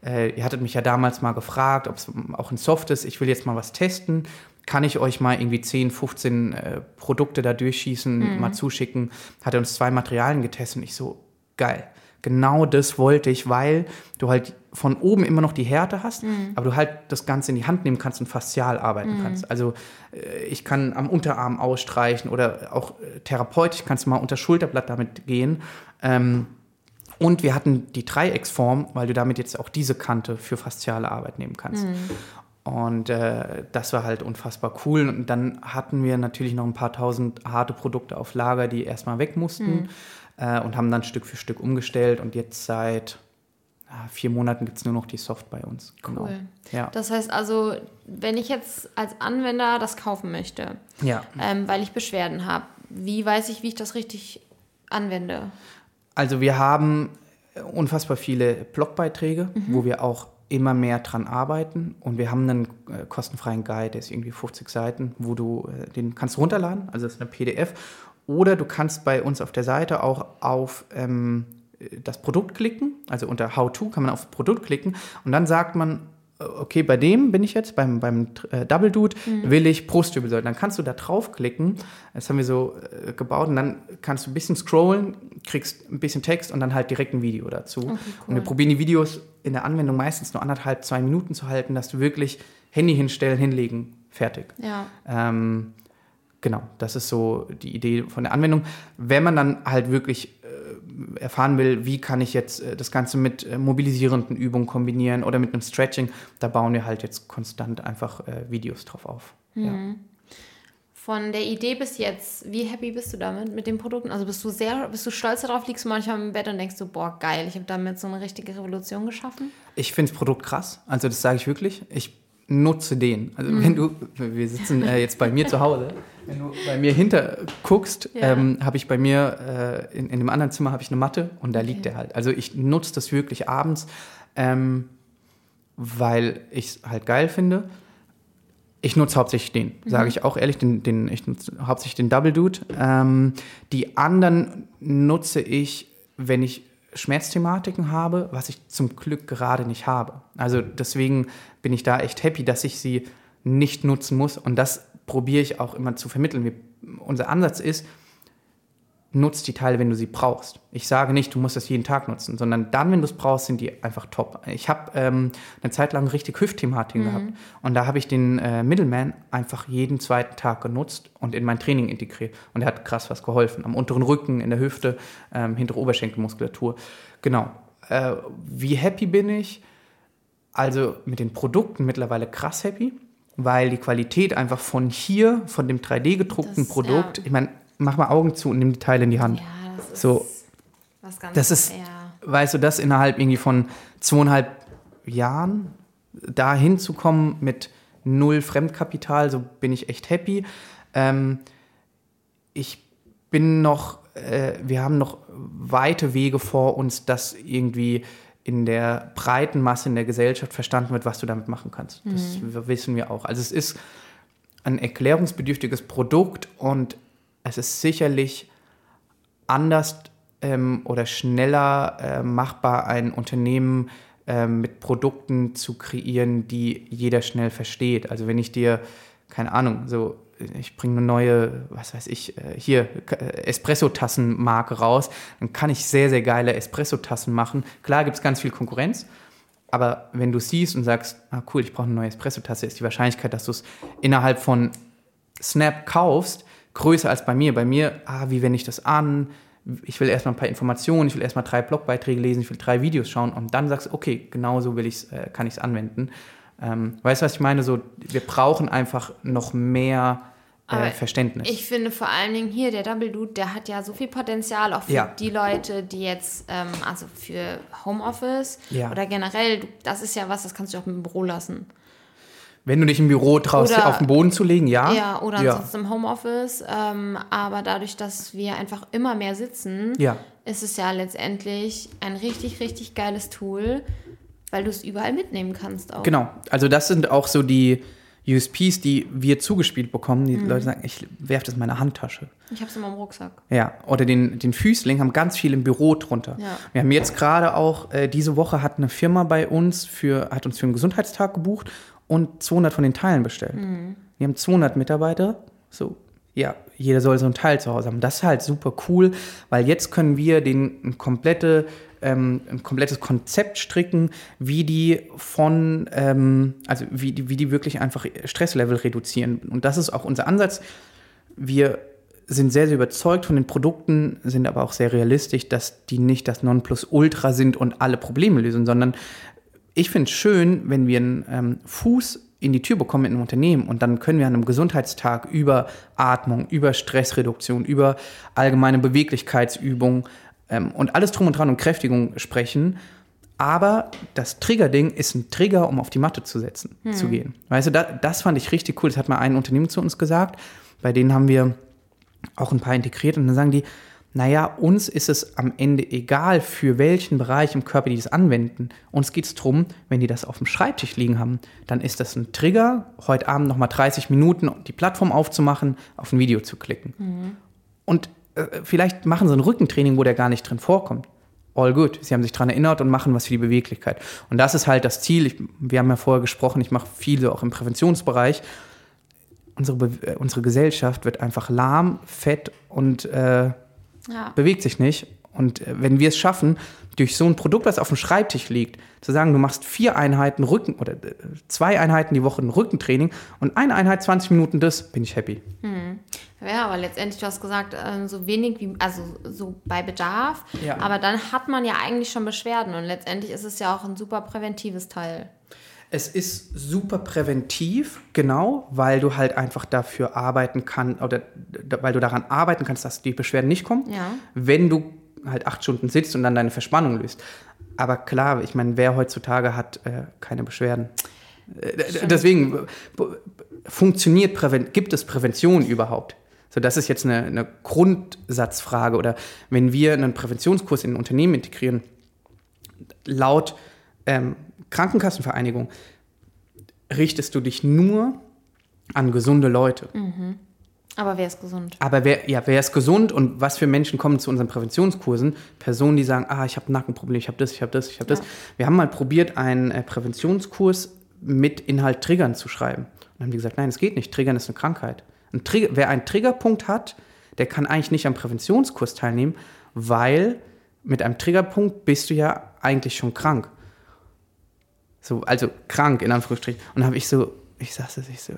äh, ihr hattet mich ja damals mal gefragt, ob es auch ein Soft ist, ich will jetzt mal was testen. Kann ich euch mal irgendwie 10, 15 äh, Produkte da durchschießen, mal zuschicken? Hat er uns zwei Materialien getestet und ich so, geil. Genau das wollte ich, weil du halt von oben immer noch die Härte hast, aber du halt das Ganze in die Hand nehmen kannst und faszial arbeiten kannst. Also äh, ich kann am Unterarm ausstreichen oder auch äh, therapeutisch kannst du mal unter Schulterblatt damit gehen. Ähm, und wir hatten die Dreiecksform, weil du damit jetzt auch diese Kante für fasziale Arbeit nehmen kannst. Und äh, das war halt unfassbar cool. Und dann hatten wir natürlich noch ein paar tausend harte Produkte auf Lager, die erstmal weg mussten äh, und haben dann Stück für Stück umgestellt. Und jetzt seit ja, vier Monaten gibt es nur noch die Soft bei uns. Genau. Cool. Ja. Das heißt also, wenn ich jetzt als Anwender das kaufen möchte, ja. ähm, weil ich Beschwerden habe, wie weiß ich, wie ich das richtig anwende? Also wir haben unfassbar viele Blogbeiträge, wo wir auch immer mehr dran arbeiten und wir haben einen äh, kostenfreien Guide, der ist irgendwie 50 Seiten, wo du äh, den kannst runterladen, also das ist eine PDF oder du kannst bei uns auf der Seite auch auf ähm, das Produkt klicken, also unter How to kann man auf Produkt klicken und dann sagt man äh, okay, bei dem bin ich jetzt, beim, beim äh, Double Dude, will ich Brustwirbelsäule. Dann kannst du da draufklicken. Das haben wir so äh, gebaut. Und dann kannst du ein bisschen scrollen, kriegst ein bisschen Text und dann halt direkt ein Video dazu. Und wir probieren die Videos in der Anwendung meistens nur anderthalb, zwei Minuten zu halten, dass du wirklich Handy hinstellen, hinlegen, fertig. Ja. Ähm, genau, das ist so die Idee von der Anwendung. Wenn man dann halt wirklich äh, erfahren will, wie kann ich jetzt äh, das Ganze mit äh, mobilisierenden Übungen kombinieren oder mit einem Stretching, da bauen wir halt jetzt konstant einfach äh, Videos drauf auf. Ja. Von der Idee bis jetzt, wie happy bist du damit, mit den Produkten? Also bist du sehr, bist du stolz darauf, liegst du manchmal im Bett und denkst so, boah, geil, ich habe damit so eine richtige Revolution geschaffen? Ich finde das Produkt krass, also das sage ich wirklich. Ich nutze den. Also wenn du, wir sitzen äh, jetzt bei mir zu Hause, wenn du bei mir hinter guckst, Ja. ähm, habe ich bei mir äh, in, in dem anderen Zimmer habe ich eine Matte und da liegt der halt. Also ich nutze das wirklich abends, ähm, weil ich es halt geil finde. Ich nutze hauptsächlich den, sage ich auch ehrlich, den, den, ich nutze hauptsächlich den Double Dude. Ähm, die anderen nutze ich, wenn ich Schmerzthematiken habe, was ich zum Glück gerade nicht habe. Also deswegen bin ich da echt happy, dass ich sie nicht nutzen muss. Und das probiere ich auch immer zu vermitteln. Wir unser Ansatz ist, nutzt die Teile, wenn du sie brauchst. Ich sage nicht, du musst das jeden Tag nutzen, sondern dann, wenn du es brauchst, sind die einfach top. Ich habe ähm, eine Zeit lang richtig Hüftthematik gehabt und da habe ich den äh, Middleman einfach jeden zweiten Tag genutzt und in mein Training integriert und er hat krass was geholfen. Am unteren Rücken, in der Hüfte, ähm, hintere Oberschenkelmuskulatur. Genau. Äh, wie happy bin ich? Also mit den Produkten mittlerweile krass happy, weil die Qualität einfach von hier, von dem 3D-gedruckten Das- Produkt, ja. ich meine, mach mal Augen zu und nimm die Teile in die Hand. Ja, das ist So, was ganz das ist, ja. weißt du, das innerhalb irgendwie von zweieinhalb Jahren da hinzukommen mit null Fremdkapital, so bin ich echt happy. Ähm, ich bin noch, äh, wir haben noch weite Wege vor uns, dass irgendwie in der breiten Masse in der Gesellschaft verstanden wird, was du damit machen kannst. Das w- wissen wir auch. Also es ist ein erklärungsbedürftiges Produkt und es ist sicherlich anders ähm, oder schneller äh, machbar, ein Unternehmen ähm, mit Produkten zu kreieren, die jeder schnell versteht. Also wenn ich dir, keine Ahnung, so ich bringe eine neue, was weiß ich, äh, hier äh, Espresso-Tassen-Marke raus, dann kann ich sehr, sehr geile Espresso-Tassen machen. Klar gibt es ganz viel Konkurrenz, aber wenn du siehst und sagst, ah cool, ich brauche eine neue Espresso-Tasse, ist die Wahrscheinlichkeit, dass du es innerhalb von Snap kaufst, größer als bei mir. Bei mir, ah, wie wende ich das an? Ich will erstmal ein paar Informationen, ich will erstmal drei Blogbeiträge lesen, ich will drei Videos schauen und dann sagst du, okay, genau so will ich's, äh, kann ich es anwenden. Ähm, weißt du, was ich meine? So, wir brauchen einfach noch mehr äh, Verständnis. Ich finde vor allen Dingen hier, der Double Dude, der hat ja so viel Potenzial, auch für Ja. die Leute, die jetzt, ähm, also für Homeoffice Ja. oder generell, das ist ja was, das kannst du auch im Büro lassen. Wenn du dich im Büro traust, Oder- auf den Boden zu legen, ja. Ja, oder ja. ansonsten im Homeoffice. Ähm, aber dadurch, dass wir einfach immer mehr sitzen, Ja. ist es ja letztendlich ein richtig, richtig geiles Tool, weil du es überall mitnehmen kannst auch. Genau, also das sind auch so die USPs, die wir zugespielt bekommen. Mhm. Die Leute sagen, ich werfe das in meine Handtasche. Ich habe es immer im Rucksack. Ja, oder den, den Füßling haben ganz viel im Büro drunter. Ja. Wir haben jetzt gerade auch, äh, diese Woche hat eine Firma bei uns für, hat uns für einen Gesundheitstag gebucht und 200 von den Teilen bestellt. Wir haben 200 Mitarbeiter, so, ja, jeder soll so ein Teil zu Hause haben. Das ist halt super cool, weil jetzt können wir den ein, komplette, ähm, ein komplettes Konzept stricken, wie die von, ähm, also wie die, wie die wirklich einfach Stresslevel reduzieren. Und das ist auch unser Ansatz wir sind sehr, sehr überzeugt von den Produkten, sind aber auch sehr realistisch, dass die nicht das Nonplusultra sind und alle Probleme lösen, sondern ich finde es schön, wenn wir einen ähm, Fuß in die Tür bekommen in einem Unternehmen und dann können wir an einem Gesundheitstag über Atmung, über Stressreduktion, über allgemeine Beweglichkeitsübungen ähm, und alles drum und dran und Kräftigung sprechen. Aber das Triggerding ist ein Trigger, um auf die Matte zu setzen, zu gehen. Weißt du, da, das fand ich richtig cool. Das hat mal ein Unternehmen zu uns gesagt. Bei denen haben wir auch ein paar integriert und dann sagen die, naja, uns ist es am Ende egal, für welchen Bereich im Körper die das anwenden. Uns geht es darum, wenn die das auf dem Schreibtisch liegen haben, dann ist das ein Trigger, heute Abend nochmal 30 Minuten, die Plattform aufzumachen, auf ein Video zu klicken. Und äh, vielleicht machen sie ein Rückentraining, wo der gar nicht drin vorkommt. All good. Sie haben sich daran erinnert und machen was für die Beweglichkeit. Und das ist halt das Ziel. Ich, wir haben ja vorher gesprochen, ich mache viel so auch im Präventionsbereich unsere, Be äh, unsere Gesellschaft wird einfach lahm, fett und äh, Ja. bewegt sich nicht. Und äh, wenn wir es schaffen, durch so ein Produkt, das auf dem Schreibtisch liegt, zu sagen, du machst vier Einheiten Rücken oder äh, zwei Einheiten die Woche ein Rückentraining und eine Einheit 20 Minuten das, bin ich happy. Ja, aber letztendlich, du hast gesagt, ähm, so wenig wie, also so bei Bedarf. Ja. Aber dann hat man ja eigentlich schon Beschwerden und letztendlich ist es ja auch ein super präventives Teil. Es ist super präventiv, genau, weil du halt einfach dafür arbeiten kannst, oder weil du daran arbeiten kannst, dass die Beschwerden nicht kommen, Ja. wenn du halt acht Stunden sitzt und dann deine Verspannung löst. Aber klar, ich meine, wer heutzutage hat äh, keine Beschwerden? Äh, deswegen funktioniert Präven gibt es Prävention überhaupt? So, das ist jetzt eine, eine Grundsatzfrage. Oder wenn wir einen Präventionskurs in ein Unternehmen integrieren, laut ähm, Krankenkassenvereinigung richtest du dich nur an gesunde Leute. Aber wer ist gesund? Aber wer, ja, wer ist gesund und was für Menschen kommen zu unseren Präventionskursen? Personen, die sagen, ah, ich habe ein Nackenproblem, ich habe das, ich habe das, ich habe das. Ja. Wir haben mal probiert, einen äh, Präventionskurs mit Inhalt Triggern zu schreiben. Und dann haben die gesagt, nein, es geht nicht. Triggern ist eine Krankheit. Ein Trigger, wer einen Triggerpunkt hat, der kann eigentlich nicht am Präventionskurs teilnehmen, weil mit einem Triggerpunkt bist du ja eigentlich schon krank. So, also krank, in Anführungsstrichen. Und dann habe ich so, ich saß das, ich so,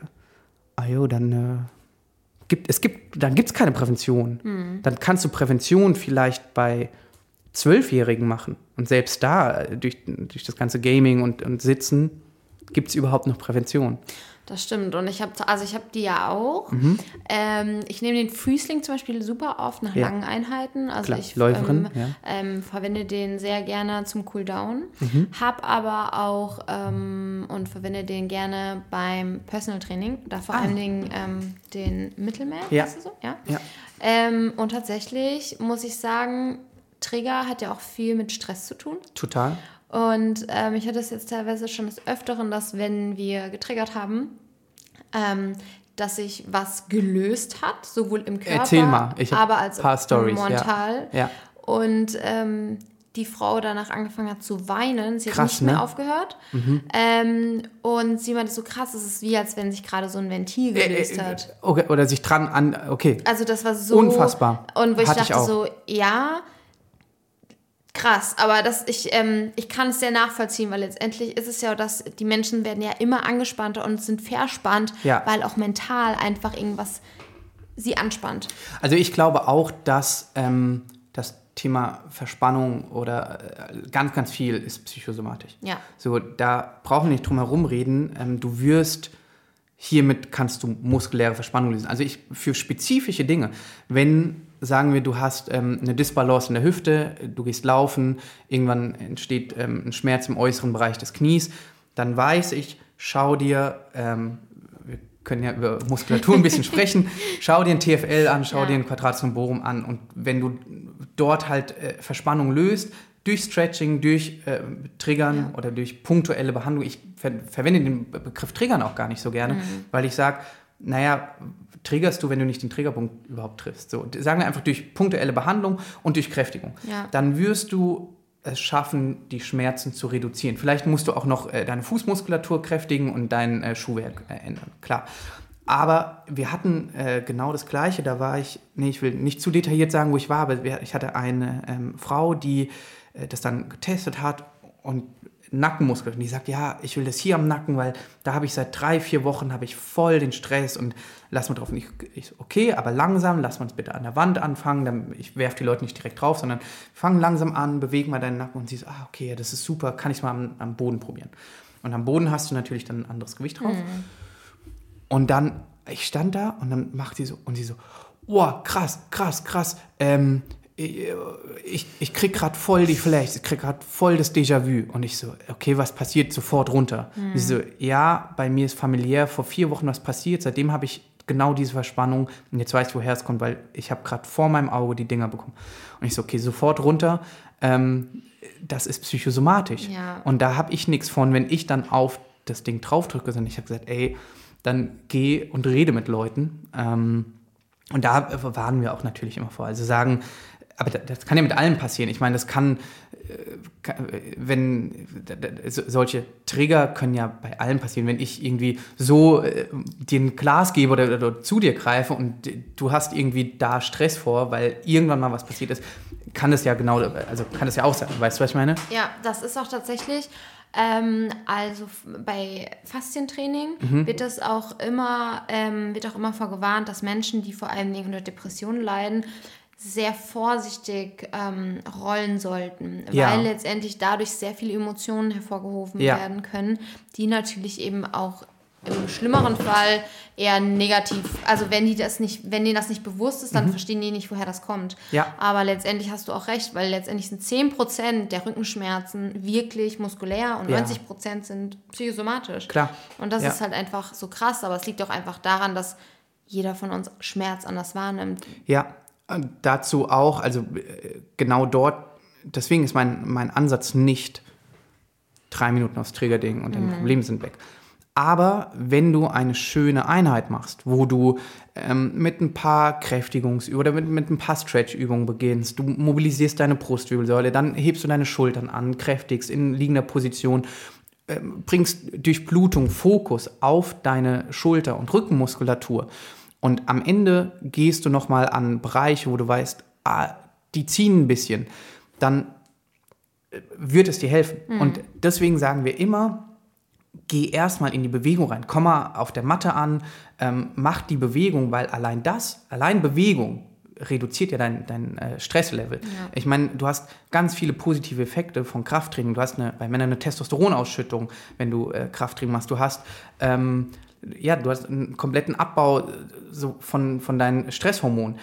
ah jo, dann äh, gibt es gibt, dann gibt es keine Prävention. Dann kannst du Prävention vielleicht bei Zwölfjährigen machen. Und selbst da, äh, durch, durch das ganze Gaming und, und Sitzen, gibt es überhaupt noch Prävention. Das stimmt. Und ich habe, also ich habe die ja auch. Ähm, ich nehme den Füßling zum Beispiel super oft nach Mhm. Ja. langen Einheiten. Also Klar, ich Läuferin, ähm, ja. ähm, verwende den sehr gerne zum Cooldown. Mhm. Hab aber auch ähm, und verwende den gerne beim Personal Training. Da vor Ah. allen Dingen ähm, den Mittelmeer. Ja. heißt er so? ja. Ja. Ähm, und tatsächlich muss ich sagen, Trigger hat ja auch viel mit Stress zu tun. Total. Und ähm, ich hatte es jetzt teilweise schon des Öfteren, dass wenn wir getriggert haben, ähm, dass sich was gelöst hat, sowohl im Körper, Erzähl mal. Ich aber als paar auch Stories, ja. mental. Ja. Und ähm, die Frau danach angefangen hat zu weinen. Sie hat Krass, nicht mehr ne? aufgehört. Ähm, und sie meinte so krass, es ist wie, als wenn sich gerade so ein Ventil gelöst Äh, äh, hat. okay, oder sich dran an, okay. Also das war so Unfassbar. Und wo ich Hatte ich dachte auch. so, ja, krass, aber das, ich, ähm, ich kann es sehr nachvollziehen, weil letztendlich ist es ja, dass die Menschen werden ja immer angespannter und sind verspannt, Ja. weil auch mental einfach irgendwas sie anspannt. Also ich glaube auch, dass ähm, das Thema Verspannung oder äh, ganz, ganz viel ist psychosomatisch. Ja. So, da brauchen wir nicht drum herum reden. Ähm, du wirst, hiermit kannst du muskuläre Verspannung lösen. Also ich, für spezifische Dinge, wenn, sagen wir, du hast ähm, eine Disbalance in der Hüfte, du gehst laufen, irgendwann entsteht ähm, ein Schmerz im äußeren Bereich des Knies, dann weiß ich, schau dir, ähm, wir können ja über Muskulatur ein bisschen sprechen, schau dir ein TFL an, schau Ja. dir ein Quadratum Borum an und wenn du dort halt äh, Verspannung löst, durch Stretching, durch äh, Triggern oder durch punktuelle Behandlung, ich ver verwende den Be- Begriff Triggern auch gar nicht so gerne, weil ich sage, naja, triggerst du, wenn du nicht den Triggerpunkt überhaupt triffst. So, sagen wir einfach durch punktuelle Behandlung und durch Kräftigung. Ja. Dann wirst du es schaffen, die Schmerzen zu reduzieren. Vielleicht musst du auch noch äh, deine Fußmuskulatur kräftigen und dein äh, Schuhwerk äh, ändern, klar. Aber wir hatten äh, genau das Gleiche. Da war ich, nee, ich will nicht zu detailliert sagen, wo ich war, aber ich hatte eine ähm, Frau, die äh, das dann getestet hat und Nackenmuskeln. Und die sagt, ja, ich will das hier am Nacken, weil da habe ich seit drei, vier Wochen habe ich voll den Stress und lass mal drauf. Und ich, ich okay, aber langsam, lass mal es bitte an der Wand anfangen. Dann, ich werfe die Leute nicht direkt drauf, sondern fang langsam an, beweg mal deinen Nacken und sie so, ah, okay, das ist super, kann ich mal am, am Boden probieren. Und am Boden hast du natürlich dann ein anderes Gewicht drauf. Und dann, ich stand da und dann macht sie so, und sie so, wow, krass, krass, krass, ähm, ich, ich krieg gerade voll die Flash, ich krieg gerade voll das Déjà-vu. Und ich so, okay, was passiert? Sofort runter. Sie so, ja, bei mir ist familiär vor vier Wochen was passiert, seitdem habe ich genau diese Verspannung und jetzt weiß ich, woher es kommt, weil ich habe gerade vor meinem Auge die Dinger bekommen. Und ich so, okay, sofort runter. Ähm, das ist psychosomatisch. Ja. Und da habe ich nichts von, wenn ich dann auf das Ding draufdrücke, sondern ich habe gesagt, ey, dann geh und rede mit Leuten. Ähm, und da warnen wir auch natürlich immer vor. Also sagen, aber da- das kann ja mit allem passieren. Ich meine, das kann, äh, wenn solche Trigger können ja bei allem passieren. Wenn ich irgendwie so äh, dir ein Glas gebe oder, oder zu dir greife und du hast irgendwie da Stress vor, weil irgendwann mal was passiert ist, kann das ja genau, also kann das ja auch sein. Weißt du, was ich meine? Ja, das ist auch tatsächlich, ähm, also bei Faszientraining Mhm. wird das auch immer, ähm, wird auch immer vorgewarnt, dass Menschen, die vor allen Dingen unter Depressionen leiden, sehr vorsichtig ähm, rollen sollten, Ja. weil letztendlich dadurch sehr viele Emotionen hervorgehoben Ja. werden können, die natürlich eben auch im schlimmeren Fall eher negativ, also wenn die das nicht, wenn denen das nicht bewusst ist, dann verstehen die nicht, woher das kommt. Mhm. Ja. Aber letztendlich hast du auch recht, weil letztendlich sind 10% der Rückenschmerzen wirklich muskulär und Ja. 90% sind psychosomatisch. Klar. Und das Ja. ist halt einfach so krass, aber es liegt auch einfach daran, dass jeder von uns Schmerz anders wahrnimmt. Ja, dazu auch, also äh, genau dort, deswegen ist mein, mein Ansatz nicht drei Minuten aufs Triggerding und deine Probleme sind weg. Aber wenn du eine schöne Einheit machst, wo du ähm, mit ein paar Kräftigungs- oder mit, mit ein paar Stretch-Übungen beginnst, du mobilisierst deine Brustwirbelsäule, dann hebst du deine Schultern an, kräftigst in liegender Position, ähm, bringst durch Blutung Fokus auf deine Schulter- und Rückenmuskulatur Und am Ende gehst du nochmal an Bereiche, wo du weißt, ah, die ziehen ein bisschen. Dann äh, wird es dir helfen. Und deswegen sagen wir immer, geh erstmal in die Bewegung rein. Komm mal auf der Matte an, ähm, mach die Bewegung, weil allein das, allein Bewegung reduziert ja dein, dein äh, Stresslevel. Ich meine, du hast ganz viele positive Effekte von Krafttraining. Du hast eine, bei Männern eine Testosteronausschüttung, wenn du äh, Krafttraining machst. Du hast ähm, ja, du hast einen kompletten Abbau äh, so von, von deinen Stresshormonen.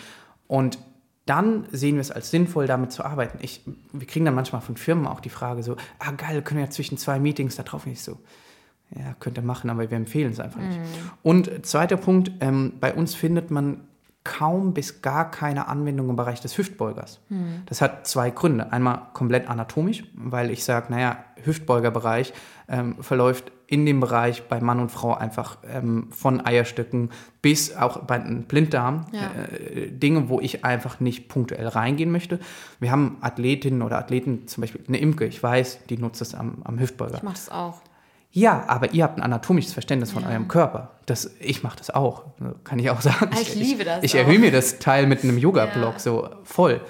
Und dann sehen wir es als sinnvoll, damit zu arbeiten. Ich, wir kriegen dann manchmal von Firmen auch die Frage so, ah geil, können wir ja zwischen zwei Meetings da drauf nicht so. Ja, könnt ihr machen, aber wir empfehlen es einfach nicht. Und zweiter Punkt, ähm, bei uns findet man kaum bis gar keine Anwendung im Bereich des Hüftbeugers. Das hat zwei Gründe. Einmal komplett anatomisch, weil ich sage, naja, Hüftbeugerbereich ähm, verläuft in dem Bereich bei Mann und Frau einfach ähm, von Eierstöcken bis auch bei einem Blinddarm. Ja. Äh, Dinge, wo ich einfach nicht punktuell reingehen möchte. Wir haben Athletinnen oder Athleten, zum Beispiel eine Imke, ich weiß, die nutzt es am, am Hüftbeuger. Ich mach das auch. Ja, aber ihr habt ein anatomisches Verständnis von eurem Körper. Das, ich mache das auch, kann ich auch sagen. Ah, ich liebe das Ich, ich erhöhe mir das Teil mit einem Yoga-Block Ja. so voll.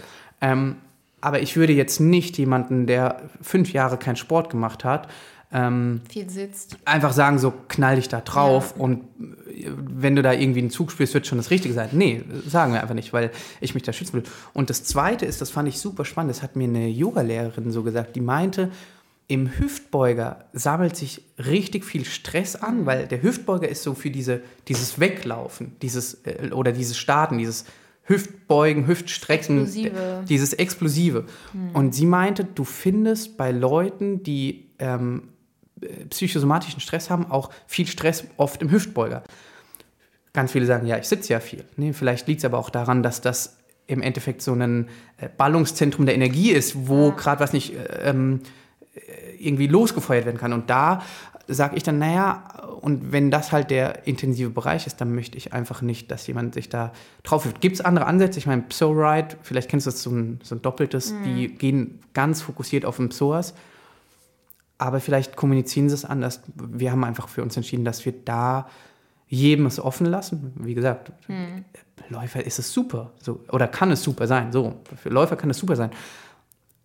Ähm, aber ich würde jetzt nicht jemanden, der fünf Jahre keinen Sport gemacht hat, ähm, Viel sitzt. einfach sagen, so knall dich da drauf und äh, wenn du da irgendwie einen Zug spürst, wird schon das Richtige sein. Nee, sagen wir einfach nicht, weil ich mich da schützen will. Und das Zweite ist, das fand ich super spannend, das hat mir eine Yogalehrerin so gesagt, die meinte, im Hüftbeuger sammelt sich richtig viel Stress an, weil der Hüftbeuger ist so für diese, dieses Weglaufen, dieses äh, oder dieses Starten, dieses Hüftbeugen, Hüftstrecken, Explosive. dieses Explosive. Und sie meinte, du findest bei Leuten, die ähm, äh, psychosomatischen Stress haben, auch viel Stress oft im Hüftbeuger. Ganz viele sagen, ja, ich sitze ja viel. Nee, vielleicht liegt es aber auch daran, dass das im Endeffekt so ein äh, Ballungszentrum der Energie ist, wo gerade was nicht äh, ähm, äh, irgendwie losgefeuert werden kann. Und da sage ich dann, naja, und wenn das halt der intensive Bereich ist, dann möchte ich einfach nicht, dass jemand sich da drauf wirft. Gibt es andere Ansätze? Ich meine, Pso-Ride, vielleicht kennst du das so ein, so ein doppeltes, die gehen ganz fokussiert auf den Psoas. Aber vielleicht kommunizieren sie es anders. Wir haben einfach für uns entschieden, dass wir da jedem es offen lassen. Wie gesagt, Läufer ist es super. So, oder kann es super sein. So, für Läufer kann es super sein.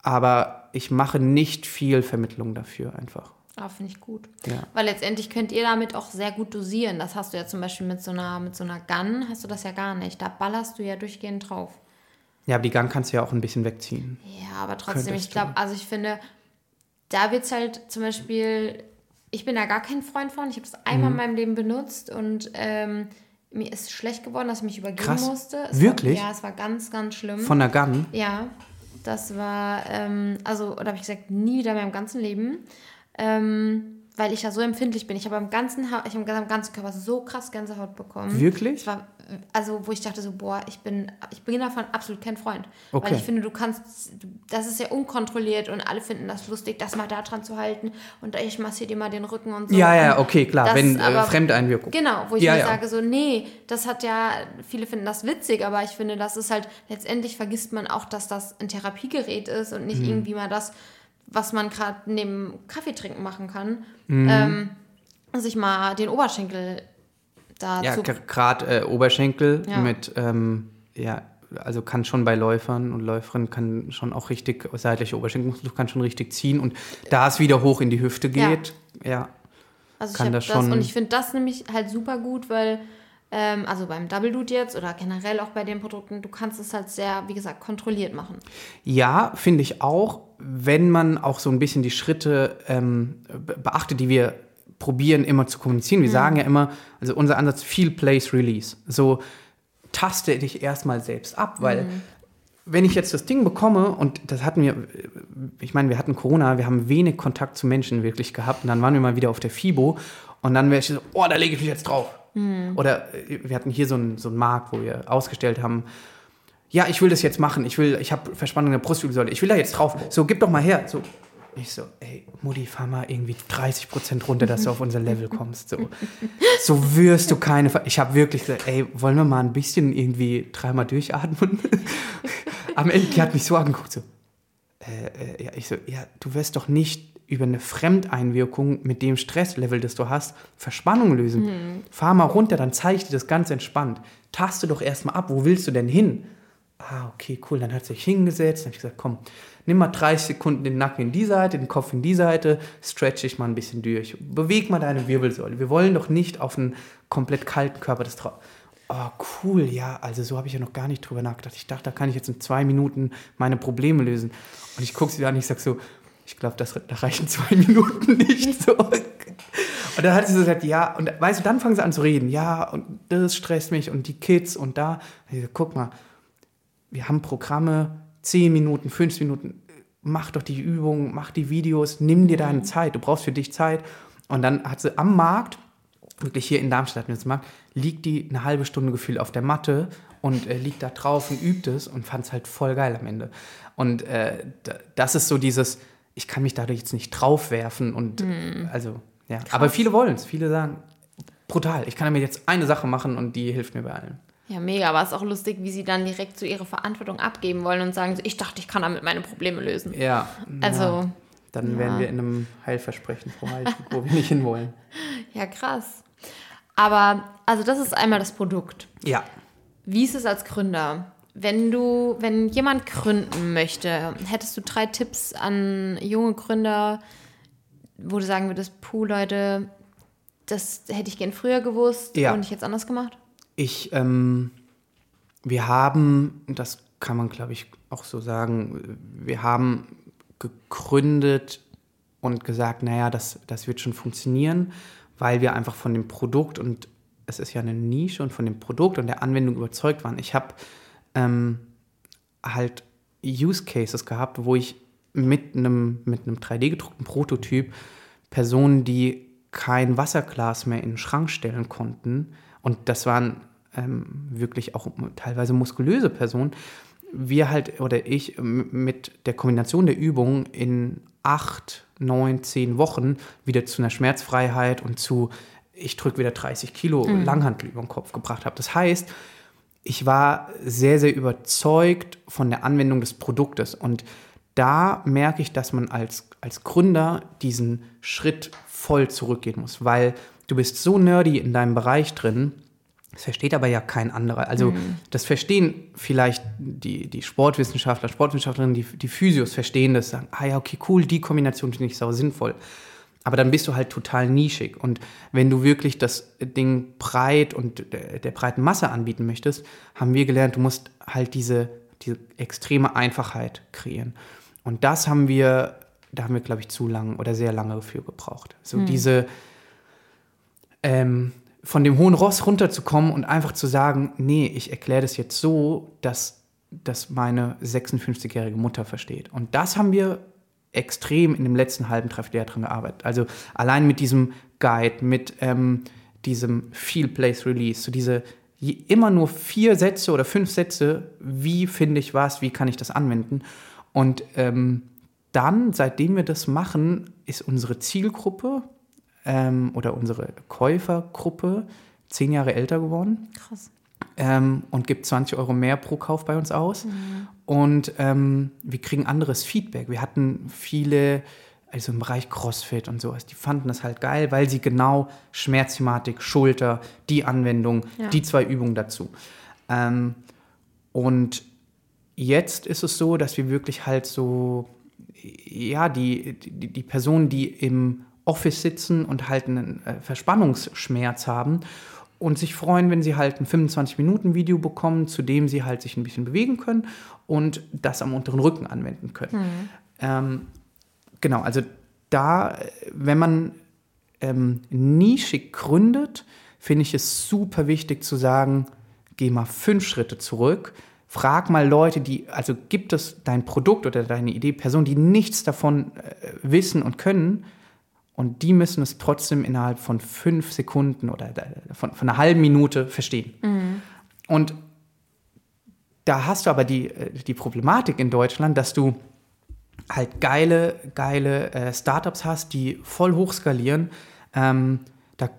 Aber ich mache nicht viel Vermittlung dafür einfach. Ah, finde ich gut. Ja. Weil letztendlich könnt ihr damit auch sehr gut dosieren. Das hast du ja zum Beispiel mit so einer, mit so einer Gun, hast du das ja gar nicht. Da ballerst du ja durchgehend drauf. Ja, aber die Gang kannst du ja auch ein bisschen wegziehen. Ja, aber trotzdem, Könntest ich glaube, also ich finde, da wird es halt zum Beispiel, ich bin da gar kein Freund von. Ich habe es einmal in meinem Leben benutzt und ähm, mir ist schlecht geworden, dass ich mich übergeben Krass. musste. Es Wirklich? War, ja, es war ganz, ganz schlimm. Von der Gun. Ja, das war, ähm, also, da habe ich gesagt, nie wieder in meinem ganzen Leben. Ähm, weil ich ja so empfindlich bin. Ich habe am ganzen, ha ich habe am ganzen Körper so krass Gänsehaut bekommen. Wirklich? War, also, wo ich dachte so, boah, ich bin, ich bin davon absolut kein Freund. Okay. Weil ich finde, du kannst, das ist ja unkontrolliert und alle finden das lustig, das mal da dran zu halten und ich massiere dir mal den Rücken und so. Ja, ja, okay, klar. das Wenn äh, aber- Fremdeinwirkung. Genau, wo ich Ja, mir ja. sage so, nee, das hat ja, viele finden das witzig, aber ich finde, das ist halt, letztendlich vergisst man auch, dass das ein Therapiegerät ist und Mhm. nicht irgendwie mal das, was man gerade neben Kaffee trinken machen kann, Mhm. ähm, sich mal den Oberschenkel da Ja, gerade äh, Oberschenkel Ja. mit, ähm, ja, also kann schon bei Läufern und Läuferinnen kann schon auch richtig, seitliche Oberschenkelmuskulatur kann schon richtig ziehen und da es wieder hoch in die Hüfte Ja. geht, ja. Also ich kann habe das das, schon- und ich finde das nämlich halt super gut, weil ähm, also beim Double Dude jetzt oder generell auch bei den Produkten, du kannst es halt sehr, wie gesagt, kontrolliert machen. Ja, finde ich auch, wenn man auch so ein bisschen die Schritte ähm, be- beachtet, die wir probieren immer zu kommunizieren. Wir sagen ja immer, also unser Ansatz, Feel, Place, Release. So taste dich erstmal selbst ab, weil wenn ich jetzt das Ding bekomme und das hatten wir, ich meine, wir hatten Corona, wir haben wenig Kontakt zu Menschen wirklich gehabt und dann waren wir mal wieder auf der FIBO und dann wäre ich so, oh, da lege ich mich jetzt drauf. Oder äh, wir hatten hier so einen, so einen Markt, wo wir ausgestellt haben, ja, ich will das jetzt machen, ich will, ich habe Verspannung der Brustwirbelsäule, ich will da jetzt drauf. So, gib doch mal her. So, ich so, ey, Mutti, fahr mal irgendwie 30 Prozent runter, dass du auf unser Level kommst. So, so wirst du keine. Ver ich habe wirklich gesagt, ey, wollen wir mal ein bisschen irgendwie dreimal durchatmen? Am Ende, die hat mich so angeguckt, so, äh, äh, ja, ich so, ja, du wirst doch nicht über eine Fremdeinwirkung mit dem Stresslevel, das du hast, Verspannung lösen. Fahr mal runter, dann zeige ich dir das ganz entspannt. taste doch erstmal ab, wo willst du denn hin? Ah, okay, cool. Dann hat sie sich hingesetzt. Dann habe ich gesagt, komm, nimm mal 30 Sekunden den Nacken in die Seite, den Kopf in die Seite, stretch dich mal ein bisschen durch. Beweg mal deine Wirbelsäule. Wir wollen doch nicht auf einen komplett kalten Körper das drauf. Oh, cool, ja, also so habe ich ja noch gar nicht drüber nachgedacht. Ich dachte, da kann ich jetzt in zwei Minuten meine Probleme lösen. Und ich gucke sie an und ich sage so, ich glaube, da reichen zwei Minuten nicht so. Und dann hat sie so gesagt, ja, und weißt du, dann fangen sie an zu reden, ja, und das stresst mich und die Kids und da. Und ich so, guck mal, wir haben Programme, 10 Minuten, 15 Minuten, mach doch die Übungen, mach die Videos, nimm dir deine Zeit, du brauchst für dich Zeit. Und dann hat sie am Markt, wirklich hier in Darmstadt, Markt, liegt die eine halbe Stunde gefühlt auf der Matte und äh, liegt da drauf und übt es und fand es halt voll geil am Ende. Und äh, das ist so dieses, ich kann mich dadurch jetzt nicht draufwerfen und mhm. also, ja. Krass. Aber viele wollen es, viele sagen, brutal, ich kann mir jetzt eine Sache machen und die hilft mir bei allen. Ja, mega. Aber es ist auch lustig, wie sie dann direkt so ihre Verantwortung abgeben wollen und sagen, ich dachte, ich kann damit meine Probleme lösen. Ja. Also. Ja. Dann ja. werden wir in einem Heilversprechen verhalten, wo wir nicht hinwollen. Ja, krass. Aber, also das ist einmal das Produkt. Ja. Wie ist es als Gründer? Wenn du, wenn jemand gründen möchte, hättest du drei Tipps an junge Gründer, wo du sagen würdest, puh, Leute, das hätte ich gern früher gewusst ja. und ich jetzt anders gemacht? Ich, ähm, wir haben, das kann man glaube ich auch so sagen, wir haben gegründet und gesagt, naja, das, das wird schon funktionieren, weil wir einfach von dem Produkt und es ist ja eine Nische und von dem Produkt und der Anwendung überzeugt waren. Ich habe ähm, halt Use Cases gehabt, wo ich mit einem, mit einem 3D-gedruckten Prototyp Personen, die kein Wasserglas mehr in den Schrank stellen konnten, und das waren ähm, wirklich auch teilweise muskulöse Personen, wir halt oder ich mit der Kombination der Übungen in acht, neun, zehn Wochen wieder zu einer Schmerzfreiheit und zu, ich drücke wieder 30 Kilo mhm. Langhantel über den Kopf gebracht habe. Das heißt, ich war sehr, sehr überzeugt von der Anwendung des Produktes und da merke ich, dass man als, als Gründer diesen Schritt voll zurückgehen muss, weil du bist so nerdy in deinem Bereich drin, das versteht aber ja kein anderer. Also mhm. das verstehen vielleicht die, die Sportwissenschaftler, Sportwissenschaftlerinnen, die, die Physios verstehen das, sagen, ah ja, okay, cool, die Kombination finde ich sau sinnvoll. Aber dann bist du halt total nischig. Und wenn du wirklich das Ding breit und der, breiten Masse anbieten möchtest, haben wir gelernt, du musst halt diese, diese extreme Einfachheit kreieren. Und das haben wir, da haben wir, glaube ich, zu lange oder sehr lange für gebraucht. So mhm. diese, ähm, von dem hohen Ross runterzukommen und einfach zu sagen, nee, ich erkläre das jetzt so, dass das meine 56-jährige Mutter versteht. Und das haben wir extrem in dem letzten halben Dreivierteljahr dran gearbeitet. Also allein mit diesem Guide, mit ähm, diesem Feel Place Release, so diese immer nur vier Sätze oder fünf Sätze, wie finde ich was, wie kann ich das anwenden. Und ähm, dann, seitdem wir das machen, ist unsere Zielgruppe, ähm, oder unsere Käufergruppe zehn Jahre älter geworden. Krass. Ähm, und gibt 20 Euro mehr pro Kauf bei uns aus. Mhm. Und ähm, wir kriegen anderes Feedback. Wir hatten viele, also im Bereich CrossFit und sowas, die fanden das halt geil, weil sie genau Schmerzthematik, Schulter, die Anwendung, ja. die zwei Übungen dazu. Ähm, und jetzt ist es so, dass wir wirklich halt so, ja, die, die, die Personen, die im Office sitzen und halt einen äh, Verspannungsschmerz haben und sich freuen, wenn sie halt ein 25-Minuten-Video bekommen, zu dem sie halt sich ein bisschen bewegen können und das am unteren Rücken anwenden können. Mhm. Ähm, genau, also da, wenn man ähm, nischig gründet, finde ich es super wichtig zu sagen, geh mal fünf Schritte zurück, frag mal Leute, die, also gibt es dein Produkt oder deine Idee, Personen, die nichts davon äh, wissen und können, und die müssen es trotzdem innerhalb von fünf Sekunden oder von, von einer halben Minute verstehen. Mhm. Und da hast du aber die, äh, die Problematik in Deutschland, dass du halt geile, geile äh, Startups hast, die voll hochskalieren. Ähm, da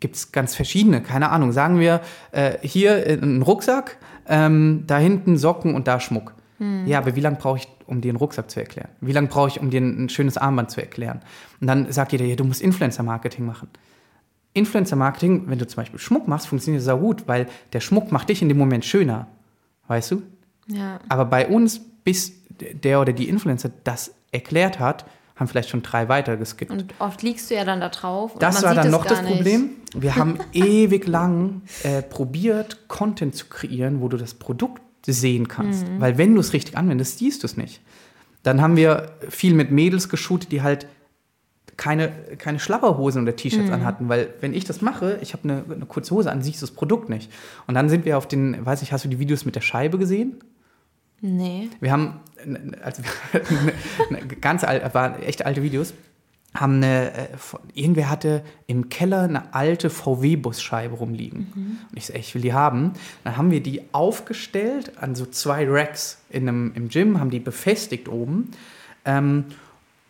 gibt es ganz verschiedene, keine Ahnung. Sagen wir, äh, hier ein Rucksack, ähm, da hinten Socken und da Schmuck. Hm. Ja, aber wie lange brauche ich, um dir einen Rucksack zu erklären? Wie lange brauche ich, um dir ein schönes Armband zu erklären? Und dann sagt jeder, ja, du musst Influencer-Marketing machen. Influencer-Marketing, wenn du zum Beispiel Schmuck machst, funktioniert das gut, weil der Schmuck macht dich in dem Moment schöner. Weißt du? Ja. Aber bei uns, bis der oder die Influencer das erklärt hat, haben vielleicht schon drei weiter geskippt. Und oft liegst du ja dann da drauf. Das war dann noch das nicht. Problem. Wir haben ewig lang äh, probiert, Content zu kreieren, wo du das Produkt sehen kannst. Mhm. Weil wenn du es richtig anwendest, siehst du es nicht. Dann haben wir viel mit Mädels geshootet, die halt keine, keine Schlabberhosen oder T-Shirts Mhm. anhatten. Weil wenn ich das mache, ich habe eine, eine kurze Hose an, siehst du das Produkt nicht. Und dann sind wir auf den, weiß ich, hast du die Videos mit der Scheibe gesehen? Nee. Wir haben, also eine ganz alte, waren echt alte Videos, haben eine, äh, irgendwer hatte im Keller eine alte VW-Busscheibe rumliegen. Und ich so, ey, ich will die haben. Dann haben wir die aufgestellt an so zwei Racks in einem, im Gym, haben die befestigt oben ähm,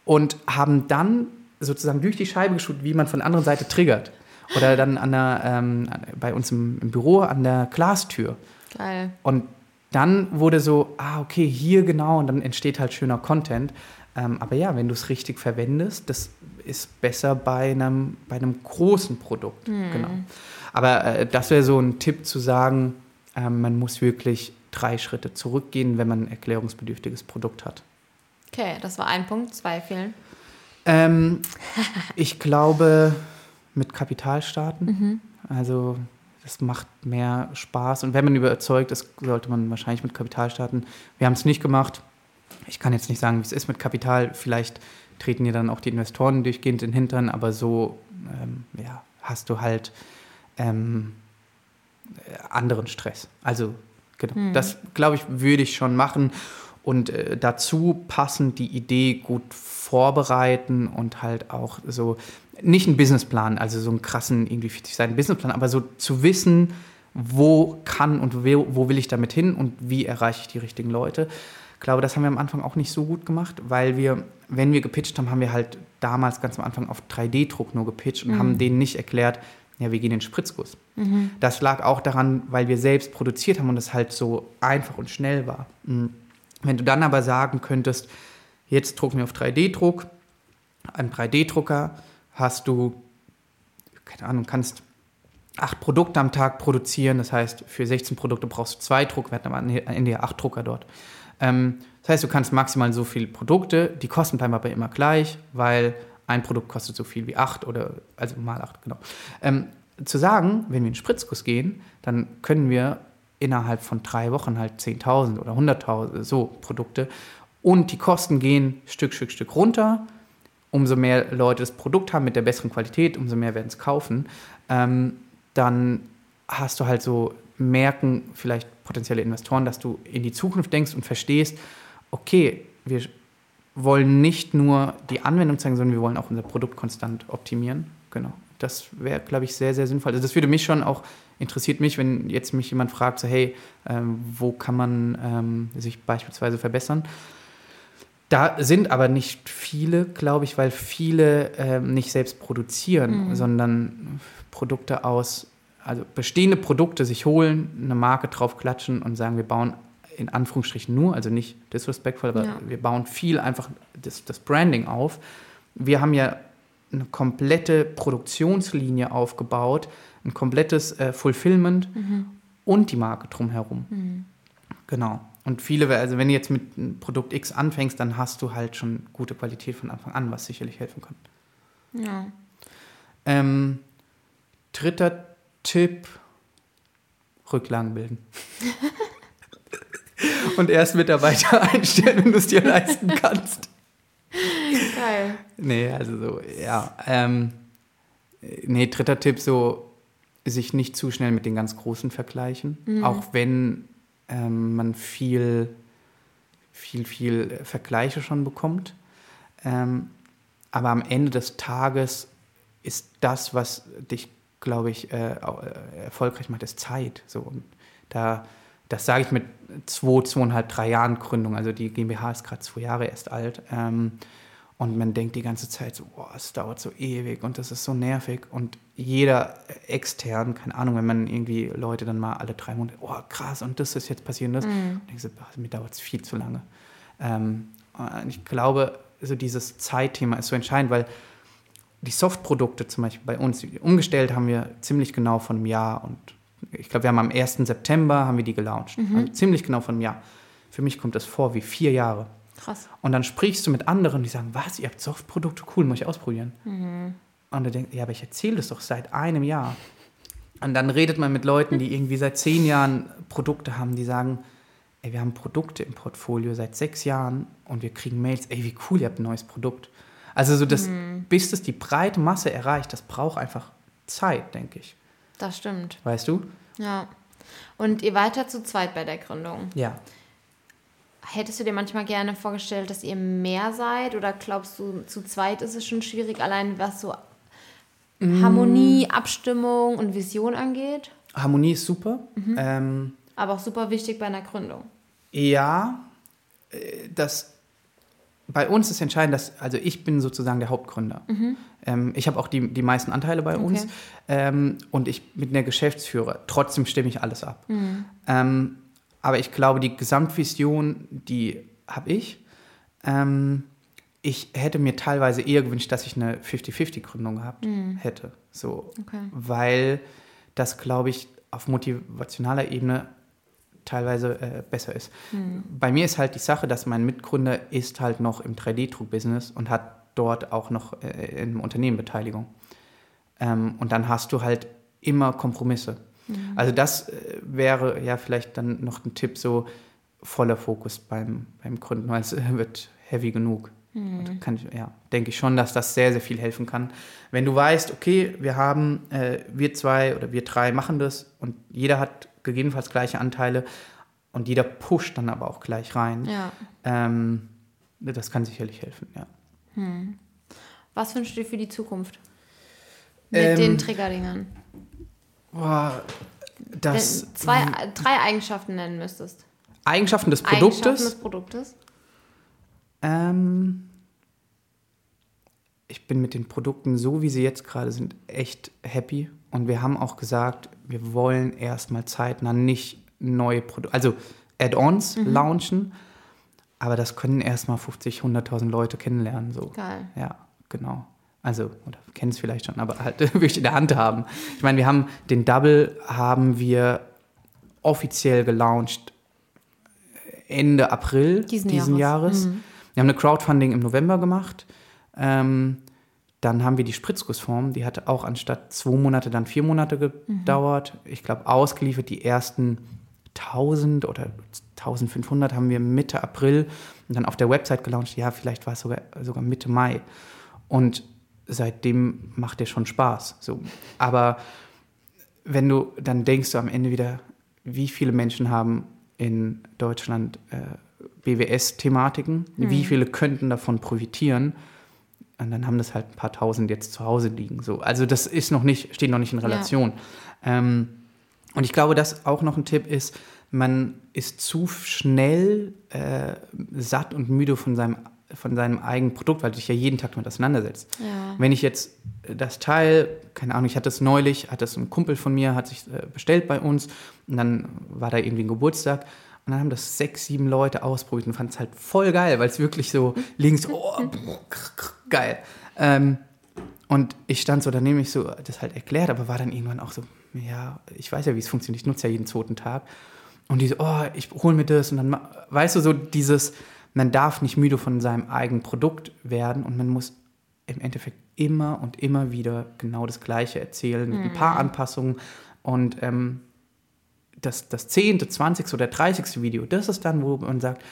und haben dann sozusagen durch die Scheibe geschaut, wie man von der anderen Seite triggert. Oder dann an der, ähm, bei uns im, im Büro an der Glastür. Geil. Und dann wurde so, ah, okay, hier genau, und dann entsteht halt schöner Content. Ähm, aber ja, wenn du es richtig verwendest, das ist besser bei einem, bei einem großen Produkt. Genau. Aber äh, das wäre so ein Tipp zu sagen, ähm, man muss wirklich drei Schritte zurückgehen, wenn man ein erklärungsbedürftiges Produkt hat. Okay, das war ein Punkt. Zwei fehlen. Ähm, ich glaube, mit Kapital starten. Also das macht mehr Spaß. Und wenn man überzeugt ist, sollte man wahrscheinlich mit Kapital starten. Wir haben es nicht gemacht. Ich kann jetzt nicht sagen, wie es ist mit Kapital. Vielleicht treten dir dann auch die Investoren durchgehend in den Hintern, aber so ähm, ja, hast du halt ähm, äh, anderen Stress. Also genau, das glaube ich, würde ich schon machen. Und äh, dazu passend die Idee gut vorbereiten und halt auch so, nicht einen Businessplan, also so einen krassen, irgendwie 40 Seiten Businessplan, aber so zu wissen, wo kann und wo, wo will ich damit hin und wie erreiche ich die richtigen Leute. Ich glaube, das haben wir am Anfang auch nicht so gut gemacht, weil wir, wenn wir gepitcht haben, haben wir halt damals ganz am Anfang auf 3D-Druck nur gepitcht und haben denen nicht erklärt, ja, wir gehen in den Spritzguss. Das lag auch daran, weil wir selbst produziert haben und es halt so einfach und schnell war. Mhm. Wenn du dann aber sagen könntest, jetzt drucken wir auf 3D-Druck, ein 3D-Drucker hast du, keine Ahnung, kannst acht Produkte am Tag produzieren. Das heißt, für 16 Produkte brauchst du zwei Druck. Wir hatten aber am Ende acht Drucker dort. Ähm, das heißt, du kannst maximal so viele Produkte. Die Kosten bleiben aber immer gleich, weil ein Produkt kostet so viel wie acht oder, also mal acht, genau. Ähm, zu sagen, wenn wir in den Spritzguss gehen, dann können wir innerhalb von drei Wochen halt 10.000 oder 100.000 so Produkte und die Kosten gehen Stück, Stück, Stück runter. Umso mehr Leute das Produkt haben mit der besseren Qualität, umso mehr werden es kaufen. Ähm, dann hast du halt so merken vielleicht potenzielle Investoren, dass du in die Zukunft denkst und verstehst, okay, wir wollen nicht nur die Anwendung zeigen, sondern wir wollen auch unser Produkt konstant optimieren. Genau. Das wäre, glaube ich, sehr, sehr sinnvoll. Also das würde mich schon auch, interessiert mich, wenn jetzt mich jemand fragt, so hey, ähm, wo kann man ähm, sich beispielsweise verbessern? Da sind aber nicht viele, glaube ich, weil viele ähm, nicht selbst produzieren, sondern Produkte aus, also bestehende Produkte sich holen, eine Marke drauf klatschen und sagen, wir bauen in Anführungsstrichen nur, also nicht disrespectful, aber Ja. wir bauen viel einfach das, das Branding auf. Wir haben ja eine komplette Produktionslinie aufgebaut, ein komplettes äh, Fulfillment und die Marke drumherum. Genau. Und viele, also wenn du jetzt mit einem Produkt X anfängst, dann hast du halt schon gute Qualität von Anfang an, was sicherlich helfen kann. Ja. Ähm, dritter Tipp, Rücklagen bilden. Und erst Mitarbeiter einstellen, wenn du es dir leisten kannst. Geil. Nee, also so, ja. Ähm, nee, dritter Tipp, so sich nicht zu schnell mit den ganz Großen vergleichen. Auch wenn ähm, man viel, viel, viel Vergleiche schon bekommt. Ähm, aber am Ende des Tages ist das, was dich, glaube ich, äh, äh, erfolgreich macht, ist Zeit. So, und da, das sage ich mit zwei, zweieinhalb, drei Jahren Gründung. Also die GmbH ist gerade zwei Jahre erst alt. Ähm, und man denkt die ganze Zeit so, boah, es dauert so ewig und das ist so nervig. Und jeder extern, keine Ahnung, wenn man irgendwie Leute dann mal alle drei Monate, oh krass, und das ist jetzt passiert und das. Und ich so, boah, mir dauert es viel zu lange. Ähm, und ich glaube, so dieses Zeitthema ist so entscheidend, weil die Softprodukte zum Beispiel bei uns, umgestellt haben wir ziemlich genau von einem Jahr und ich glaube, wir haben am 1. September haben wir die gelauncht. Also ziemlich genau von einem Jahr. Für mich kommt das vor wie vier Jahre. Krass. Und dann sprichst du mit anderen, die sagen, was, ihr habt Softprodukte, cool, muss ich ausprobieren. Und du denkst, ja, aber ich erzähle das doch seit einem Jahr. Und dann redet man mit Leuten, die irgendwie seit zehn Jahren Produkte haben, die sagen, ey, wir haben Produkte im Portfolio seit sechs Jahren und wir kriegen Mails, ey, wie cool, ihr habt ein neues Produkt. Also so das, bis es die breite Masse erreicht, das braucht einfach Zeit, denke ich. Das stimmt. Weißt du? Ja. Und ihr weiter zu zweit bei der Gründung. Ja. Hättest du dir manchmal gerne vorgestellt, dass ihr mehr seid? Oder glaubst du, zu zweit ist es schon schwierig, allein was so Harmonie, Abstimmung und Vision angeht? Harmonie ist super. Ähm, Aber auch super wichtig bei einer Gründung. Ja, äh, das bei uns ist entscheidend, dass, also ich bin sozusagen der Hauptgründer. Ähm, ich habe auch die, die meisten Anteile bei uns ähm, und ich bin der Geschäftsführer. Trotzdem stimme ich alles ab. Ähm, aber ich glaube, die Gesamtvision, die habe ich. Ähm, ich hätte mir teilweise eher gewünscht, dass ich eine 50-50-Gründung gehabt hätte. So, Okay. weil das, glaube ich, auf motivationaler Ebene teilweise äh, besser ist. Bei mir ist halt die Sache, dass mein Mitgründer ist halt noch im 3D-Druck-Business und hat dort auch noch äh, im Unternehmen Beteiligung. Ähm, und dann hast du halt immer Kompromisse. Also das äh, wäre ja vielleicht dann noch ein Tipp, so voller Fokus beim, beim Gründen, weil es wird heavy genug. Und kann ich, ja, denke ich schon, dass das sehr, sehr viel helfen kann. Wenn du weißt, okay, wir haben, äh, wir zwei oder wir drei machen das und jeder hat gegebenenfalls gleiche Anteile und jeder pusht dann aber auch gleich rein. Ja. Ähm, das kann sicherlich helfen, ja. Was wünschst du dir für die Zukunft? Mit Ähm, den Triggerdingern. Boah, Wenn das du zwei, drei Eigenschaften nennen müsstest. Eigenschaften des Eigenschaften Produktes. des Produktes. Ähm, ich bin mit den Produkten, so wie sie jetzt gerade sind, echt happy. Und wir haben auch gesagt, wir wollen erstmal zeitnah nicht neue Produkte, also Add-ons launchen, aber das können erstmal 50, 100.000 Leute kennenlernen. So. Geil. Ja, genau. Also, oder kennen es vielleicht schon, aber halt wirklich in der Hand haben. Ich meine, wir haben den Double haben wir offiziell gelauncht Ende April Diesen diesen, Jahres. Jahres. Wir haben eine Crowdfunding im November gemacht. Ähm, dann haben wir die Spritzgussform, die hatte auch anstatt zwei Monate dann vier Monate gedauert. Ich glaube, ausgeliefert die ersten 1000 oder 1500 haben wir Mitte April und dann auf der Website gelauncht. Ja, vielleicht war es sogar, sogar Mitte Mai. Und seitdem macht der schon Spaß. So. Aber wenn du dann denkst du am Ende wieder, wie viele Menschen haben in Deutschland äh, BWS-Thematiken, wie viele könnten davon profitieren? Und dann haben das halt ein paar tausend jetzt zu Hause liegen. So. Also das ist noch nicht, steht noch nicht in Relation. Ähm, und ich glaube, dass auch noch ein Tipp ist, man ist zu schnell äh, satt und müde von seinem, von seinem eigenen Produkt, weil du dich ja jeden Tag damit auseinandersetzt. Ja. Wenn ich jetzt das Teil, keine Ahnung, ich hatte es neulich, hat das ein Kumpel von mir, hat sich äh, bestellt bei uns und dann war da irgendwie ein Geburtstag und dann haben das sechs, sieben Leute ausprobiert und fanden es halt voll geil, weil es wirklich so links, oh, geil. Ähm, und ich stand so daneben, ich so das halt erklärt, aber war dann irgendwann auch so, ja, ich weiß ja, wie es funktioniert, ich nutze ja jeden zweiten Tag. Und die so, oh, ich hole mir das und dann, weißt du, so dieses, man darf nicht müde von seinem eigenen Produkt werden und man muss im Endeffekt immer und immer wieder genau das Gleiche erzählen, mit ein paar Anpassungen und ähm, das, das 10., 20. oder 30. Video, das ist dann, wo man sagt,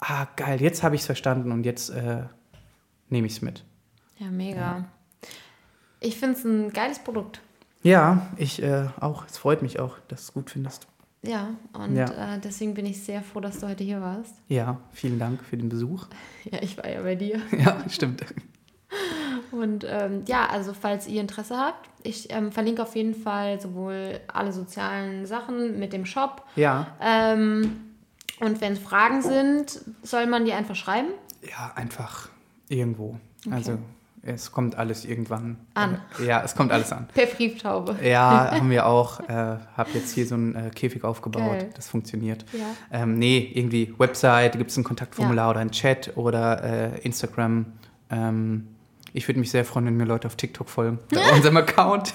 ah, geil, jetzt habe ich es verstanden und jetzt äh, nehme ich es mit. Ja, mega. Ich finde es ein geiles Produkt. Ja, ich äh, auch. Es freut mich auch, dass du es gut findest. Ja, und Ja. Äh, deswegen bin ich sehr froh, dass du heute hier warst. Ja, vielen Dank für den Besuch. Ja, ich war ja bei dir. Ja, stimmt. Und ähm, ja, also falls ihr Interesse habt, ich ähm, verlinke auf jeden Fall sowohl alle sozialen Sachen mit dem Shop. Ja, Ähm, und wenn Fragen sind, soll man die einfach schreiben. ja, einfach irgendwo. Also es kommt alles irgendwann An. Äh, ja, es kommt alles an. Per Brieftaube. Ja, haben wir auch. Äh, hab jetzt hier so einen äh, Käfig aufgebaut. Geil. Das funktioniert. Ja. Ähm, nee, irgendwie Website, gibt es ein Kontaktformular oder ein Chat oder äh, Instagram. Ähm, ich würde mich sehr freuen, wenn mir Leute auf TikTok folgen. Bei unserem Account.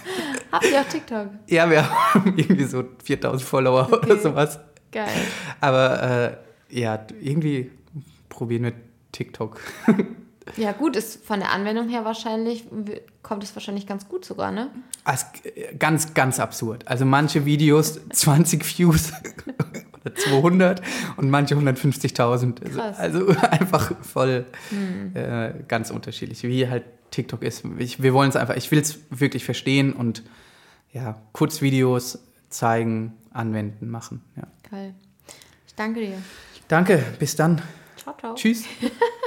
Habt ihr auch TikTok? Ja, wir haben irgendwie so 4000 Follower oder Okay. sowas. Geil. Aber äh, ja, irgendwie probieren wir TikTok. Ja, gut, ist von der Anwendung her wahrscheinlich, kommt es wahrscheinlich ganz gut sogar, ne? Also, ganz, ganz absurd. Also manche Videos 20 Views oder 200 und manche 150.000. Also, also einfach voll äh, ganz unterschiedlich, wie halt TikTok ist. Ich, wir wollen es einfach, ich will es wirklich verstehen und ja, Kurzvideos zeigen, anwenden, machen. Ja. Geil. Ich danke dir. Danke, bis dann. Ciao, ciao. Tschüss.